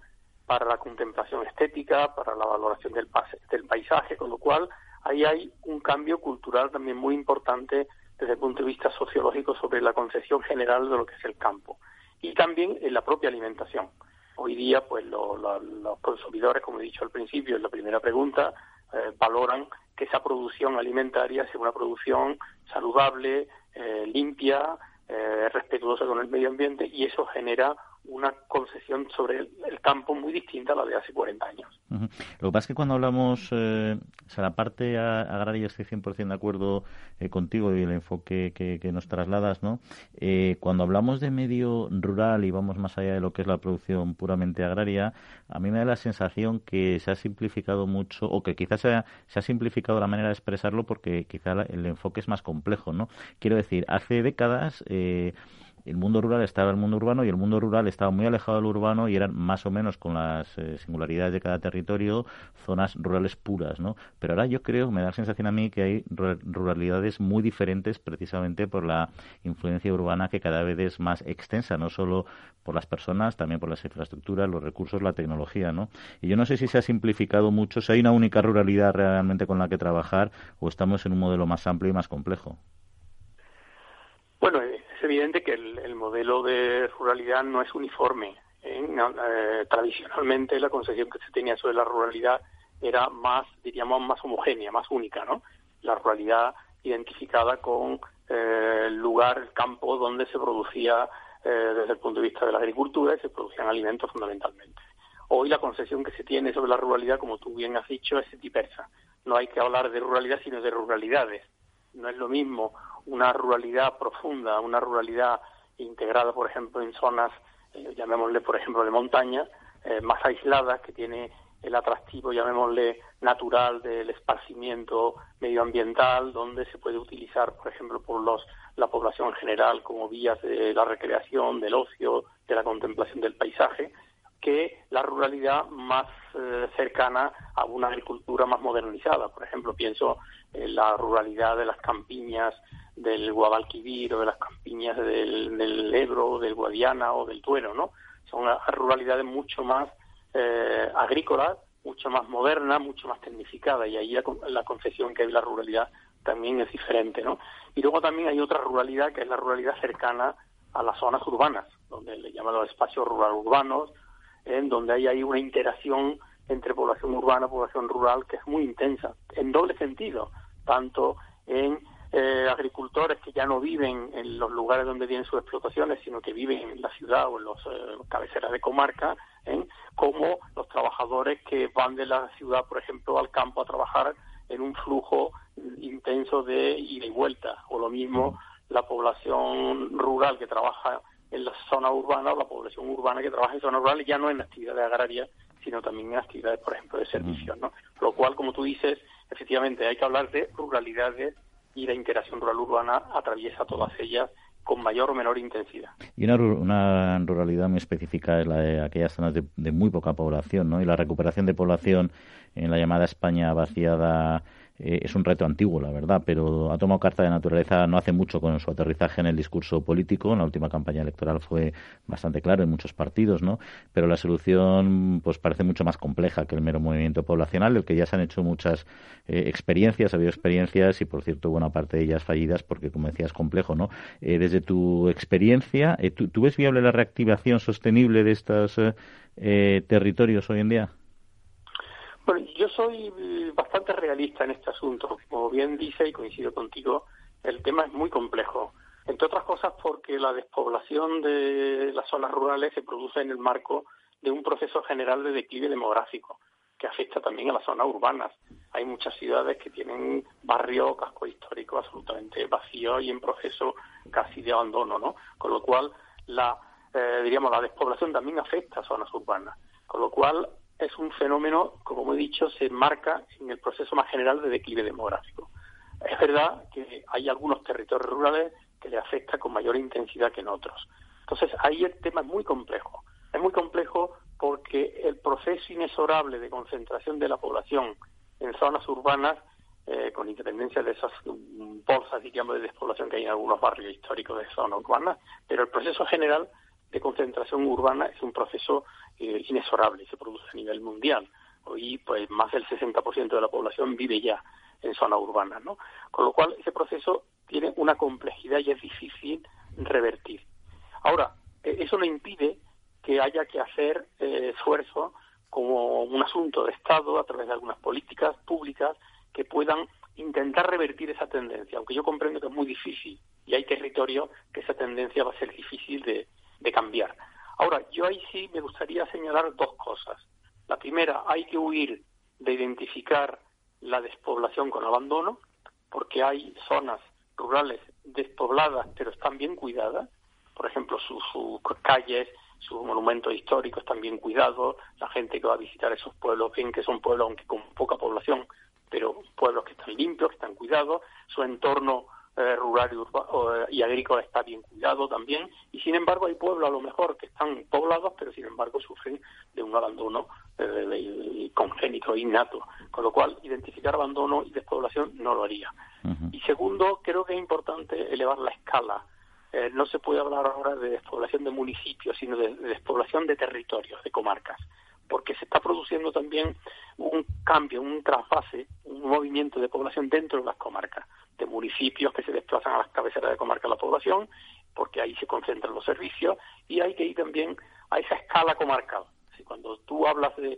para la contemplación estética, para la valoración del, del paisaje, con lo cual ahí hay un cambio cultural también muy importante desde el punto de vista sociológico sobre la concepción general de lo que es el campo y también en la propia alimentación. Hoy día, pues los consumidores, como he dicho al principio en la primera pregunta, eh, valoran que esa producción alimentaria sea una producción saludable, eh, limpia, eh, respetuosa con el medio ambiente y eso genera una concesión sobre el, campo muy distinta a la de hace 40 años. Lo que pasa es que cuando hablamos, eh, o sea, la parte agraria estoy 100% de acuerdo eh, contigo y el enfoque que, nos trasladas, ¿no? Eh, cuando hablamos de medio rural y vamos más allá de lo que es la producción puramente agraria, a mí me da la sensación que se ha simplificado mucho o que quizás se ha, se ha simplificado la manera de expresarlo porque quizá el enfoque es más complejo, ¿no? Quiero decir, hace décadas... Eh, el mundo rural estaba el mundo urbano y el mundo rural estaba muy alejado del urbano y eran más o menos con las eh, singularidades de cada territorio zonas rurales puras, ¿no? Pero ahora yo creo, me da la sensación a mí que hay ruralidades muy diferentes precisamente por la influencia urbana que cada vez es más extensa, no solo por las personas, también por las infraestructuras, los recursos, la tecnología, ¿no? Y yo no sé si se ha simplificado mucho, si hay una única ruralidad realmente con la que trabajar o estamos en un modelo más amplio y más complejo. Bueno, es evidente que el, modelo de ruralidad no es uniforme. ¿eh? Eh, tradicionalmente la concepción que se tenía sobre la ruralidad era más, diríamos, más homogénea, más única, ¿no? La ruralidad identificada con eh, el lugar, el campo donde se producía desde el punto de vista de la agricultura y se producían alimentos fundamentalmente. Hoy la concepción que se tiene sobre la ruralidad, como tú bien has dicho, es diversa. No hay que hablar de ruralidad, sino de ruralidades. No es lo mismo una ruralidad profunda, una ruralidad integrada, por ejemplo, en zonas, eh, llamémosle, por ejemplo, de montaña, eh, más aisladas, que tiene el atractivo, llamémosle, natural del esparcimiento medioambiental, donde se puede utilizar, por ejemplo, por los, la población en general como vías de la recreación, del ocio, de la contemplación del paisaje, que la ruralidad más eh, cercana a una agricultura más modernizada. Por ejemplo, pienso en la ruralidad de las campiñas del Guadalquivir o de las campiñas del, Ebro, del Guadiana o del Tuero, ¿no? Son ruralidades mucho más eh, agrícolas, mucho más modernas, mucho más tecnificadas y ahí la, concepción que hay de la ruralidad también es diferente, ¿no? Y luego también hay otra ruralidad que es la ruralidad cercana a las zonas urbanas, donde le llaman los espacios rural urbanos, en donde hay ahí una interacción entre población urbana y población rural que es muy intensa, en doble sentido, tanto en eh, agricultores que ya no viven en los lugares donde tienen sus explotaciones, sino que viven en la ciudad o en las eh, cabeceras de comarca, ¿eh? como los trabajadores que van de la ciudad, por ejemplo, al campo a trabajar en un flujo intenso de ida y vuelta, o lo mismo la población rural que trabaja en la zona urbana o la población urbana que trabaja en zona rural ya no en actividades agrarias, sino también en actividades, por ejemplo, de servicios, ¿no? Lo cual, como tú dices, efectivamente hay que hablar de ruralidades y la interacción rural-urbana atraviesa todas ellas con mayor o menor intensidad. Y una, una ruralidad muy específica es la de aquellas zonas de, de, muy poca población, ¿no? Y la recuperación de población en la llamada España vaciada eh, es un reto antiguo, la verdad, pero ha tomado carta de naturaleza no hace mucho con su aterrizaje en el discurso político. En la última campaña electoral fue bastante claro en muchos partidos, ¿no? Pero la solución, pues, parece mucho más compleja que el mero movimiento poblacional, del que ya se han hecho muchas eh, experiencias, ha habido experiencias y, por cierto, buena parte de ellas fallidas, porque, como decías, es complejo, ¿no? Eh, desde tu experiencia, ¿tú, ¿tú, ves viable la reactivación sostenible de estos territorios hoy en día? Bueno, yo soy eh, bastante realista en este asunto. Como bien dice y coincido contigo, el tema es muy complejo. Entre otras cosas porque la despoblación de las zonas rurales se produce en el marco de un proceso general de declive demográfico que afecta también a las zonas urbanas. Hay muchas ciudades que tienen barrios, casco histórico absolutamente vacíos y en proceso casi de abandono, ¿no? Con lo cual, la, eh, diríamos, la despoblación también afecta a zonas urbanas. Con lo cual, es un fenómeno, como he dicho, se enmarca en el proceso más general de declive demográfico. Es verdad que hay algunos territorios rurales que le afecta con mayor intensidad que en otros. Entonces, ahí el tema es muy complejo. Es muy complejo porque el proceso inexorable de concentración de la población en zonas urbanas, eh, con independencia de esas bolsas, digamos, de despoblación que hay en algunos barrios históricos de zonas urbanas, pero el proceso general de concentración urbana es un proceso eh, inexorable, se produce a nivel mundial. Hoy, pues, más del 60% de la población vive ya en zona urbana, ¿no? Con lo cual, ese proceso tiene una complejidad y es difícil revertir. Ahora, eh, eso no impide que haya que hacer eh, esfuerzos como un asunto de Estado a través de algunas políticas públicas que puedan intentar revertir esa tendencia, aunque yo comprendo que es muy difícil y hay territorios que esa tendencia va a ser difícil de, cambiar. Ahora, yo ahí sí me gustaría señalar dos cosas. La primera, hay que huir de identificar la despoblación con abandono, porque hay zonas rurales despobladas, pero están bien cuidadas. Por ejemplo, sus calles, sus monumentos históricos están bien cuidados. La gente que va a visitar esos pueblos ven que son pueblos, aunque con poca población, pero pueblos que están limpios, que están cuidados. Su entorno eh, rural y, agrícola está bien cuidado también, y sin embargo hay pueblos a lo mejor que están poblados, pero sin embargo sufren de un abandono eh, congénito, innato, con lo cual identificar abandono y despoblación no lo haría. Y segundo, creo que es importante elevar la escala. Eh, no se puede hablar ahora de despoblación de municipios, sino de despoblación de territorios, de comarcas porque se está produciendo también un cambio, un trasfase, un movimiento de población dentro de las comarcas, de municipios que se desplazan a las cabeceras de comarca de la población, porque ahí se concentran los servicios, y hay que ir también a esa escala comarcal. Cuando tú hablas de,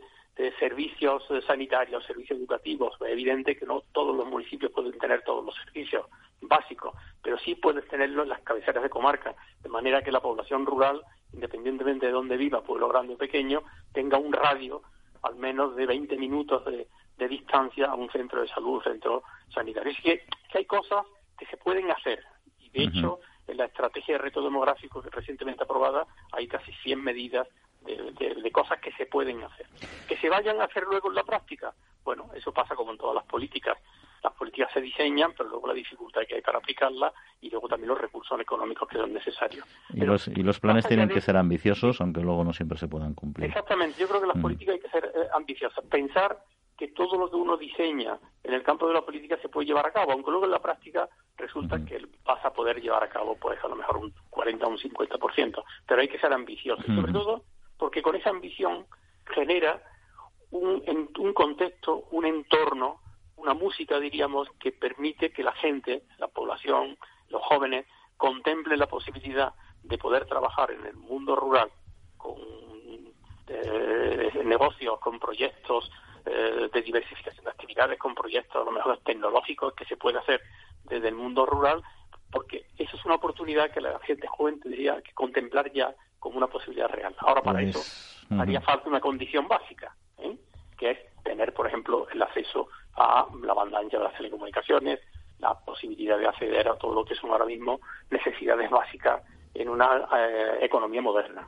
servicios sanitarios, servicios educativos, es evidente que no todos los municipios pueden tener todos los servicios básicos, pero sí puedes tenerlo en las cabeceras de comarca, de manera que la población rural independientemente de dónde viva, pueblo grande o pequeño, tenga un radio al menos de 20 minutos de, distancia a un centro de salud, un centro sanitario. Así que, hay cosas que se pueden hacer. Y de hecho, en la estrategia de reto demográfico que recientemente aprobada, hay casi 100 medidas de, cosas que se pueden hacer. Que se vayan a hacer luego en la práctica, bueno, eso pasa como en todas las políticas las políticas se diseñan, pero luego la dificultad que hay para aplicarlas y luego también los recursos económicos que son necesarios. Y, los, y los planes tienen que ser ambiciosos, aunque luego no siempre se puedan cumplir. Exactamente, yo creo que las mm. políticas hay que ser eh, ambiciosas. Pensar que todo lo que uno diseña en el campo de la política se puede llevar a cabo, aunque luego en la práctica resulta que vas a poder llevar a cabo pues a lo mejor un 40 o un 50%, pero hay que ser ambicioso, sobre todo porque con esa ambición genera un, un contexto, un entorno una música, diríamos, que permite que la gente, la población, los jóvenes, contemplen la posibilidad de poder trabajar en el mundo rural con eh, negocios, con proyectos eh, de diversificación de actividades, con proyectos a lo mejor tecnológicos que se puede hacer desde el mundo rural, porque eso es una oportunidad que la gente joven tendría que contemplar ya como una posibilidad real. Ahora, para pues, eso haría falta una condición básica, ¿eh? que es tener, por ejemplo, el acceso a la banda ancha de las telecomunicaciones, la posibilidad de acceder a todo lo que son ahora mismo necesidades básicas en una eh, economía moderna.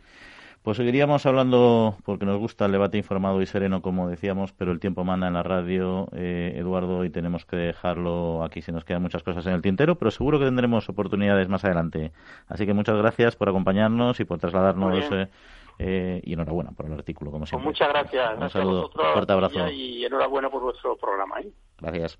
Pues seguiríamos hablando, porque nos gusta el debate informado y sereno, como decíamos, pero el tiempo manda en la radio, eh, Eduardo, y tenemos que dejarlo aquí. Se nos quedan muchas cosas en el tintero, pero seguro que tendremos oportunidades más adelante. Así que muchas gracias por acompañarnos y por trasladarnos eh, y enhorabuena por el artículo, como pues siempre. muchas gracias. Un saludo, fuerte abrazo. Y enhorabuena por vuestro programa. ¿eh? Gracias.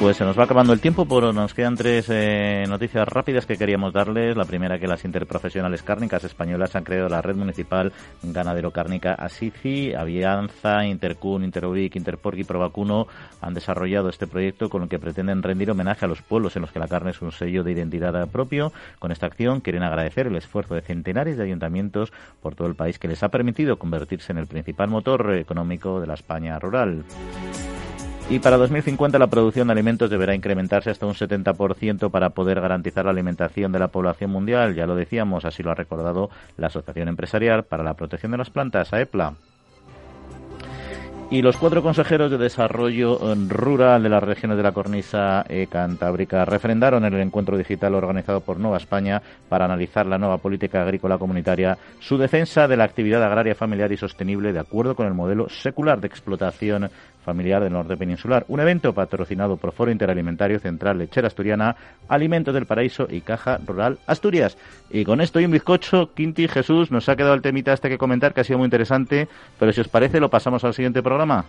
Pues se nos va acabando el tiempo, pero nos quedan tres eh, noticias rápidas que queríamos darles. La primera, que las interprofesionales cárnicas españolas han creado la red municipal ganadero cárnica ASICI. Avianza, Intercun, Interubic, Interporc y Provacuno han desarrollado este proyecto con el que pretenden rendir homenaje a los pueblos en los que la carne es un sello de identidad propio. Con esta acción quieren agradecer el esfuerzo de centenares de ayuntamientos por todo el país que les ha permitido convertirse en el principal motor económico de la España rural. Y para 2050 la producción de alimentos deberá incrementarse hasta un 70% para poder garantizar la alimentación de la población mundial. Ya lo decíamos, así lo ha recordado la Asociación Empresarial para la Protección de las Plantas, AEPLA. Y los cuatro consejeros de Desarrollo Rural de las regiones de la cornisa eh, cantábrica refrendaron en el encuentro digital organizado por Nueva España para analizar la nueva política agrícola comunitaria su defensa de la actividad agraria familiar y sostenible de acuerdo con el modelo secular de explotación familiar del norte peninsular. Un evento patrocinado por Foro Interalimentario Central Lechera Asturiana, Alimentos del Paraíso y Caja Rural Asturias. Y con esto y un bizcocho, Quinti Jesús, nos ha quedado el temita este que comentar que ha sido muy interesante, pero si os parece lo pasamos al siguiente programa.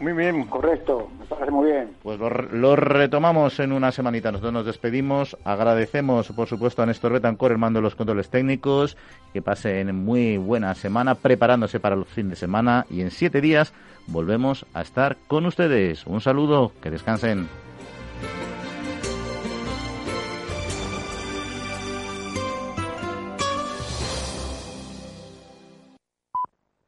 Muy bien, correcto, me parece muy bien. Pues lo, retomamos en una semanita. Nosotros nos despedimos. Agradecemos, por supuesto, a Néstor Betancor el mando de los controles técnicos. Que pasen muy buena semana preparándose para el fin de semana. Y en siete días volvemos a estar con ustedes. Un saludo, que descansen.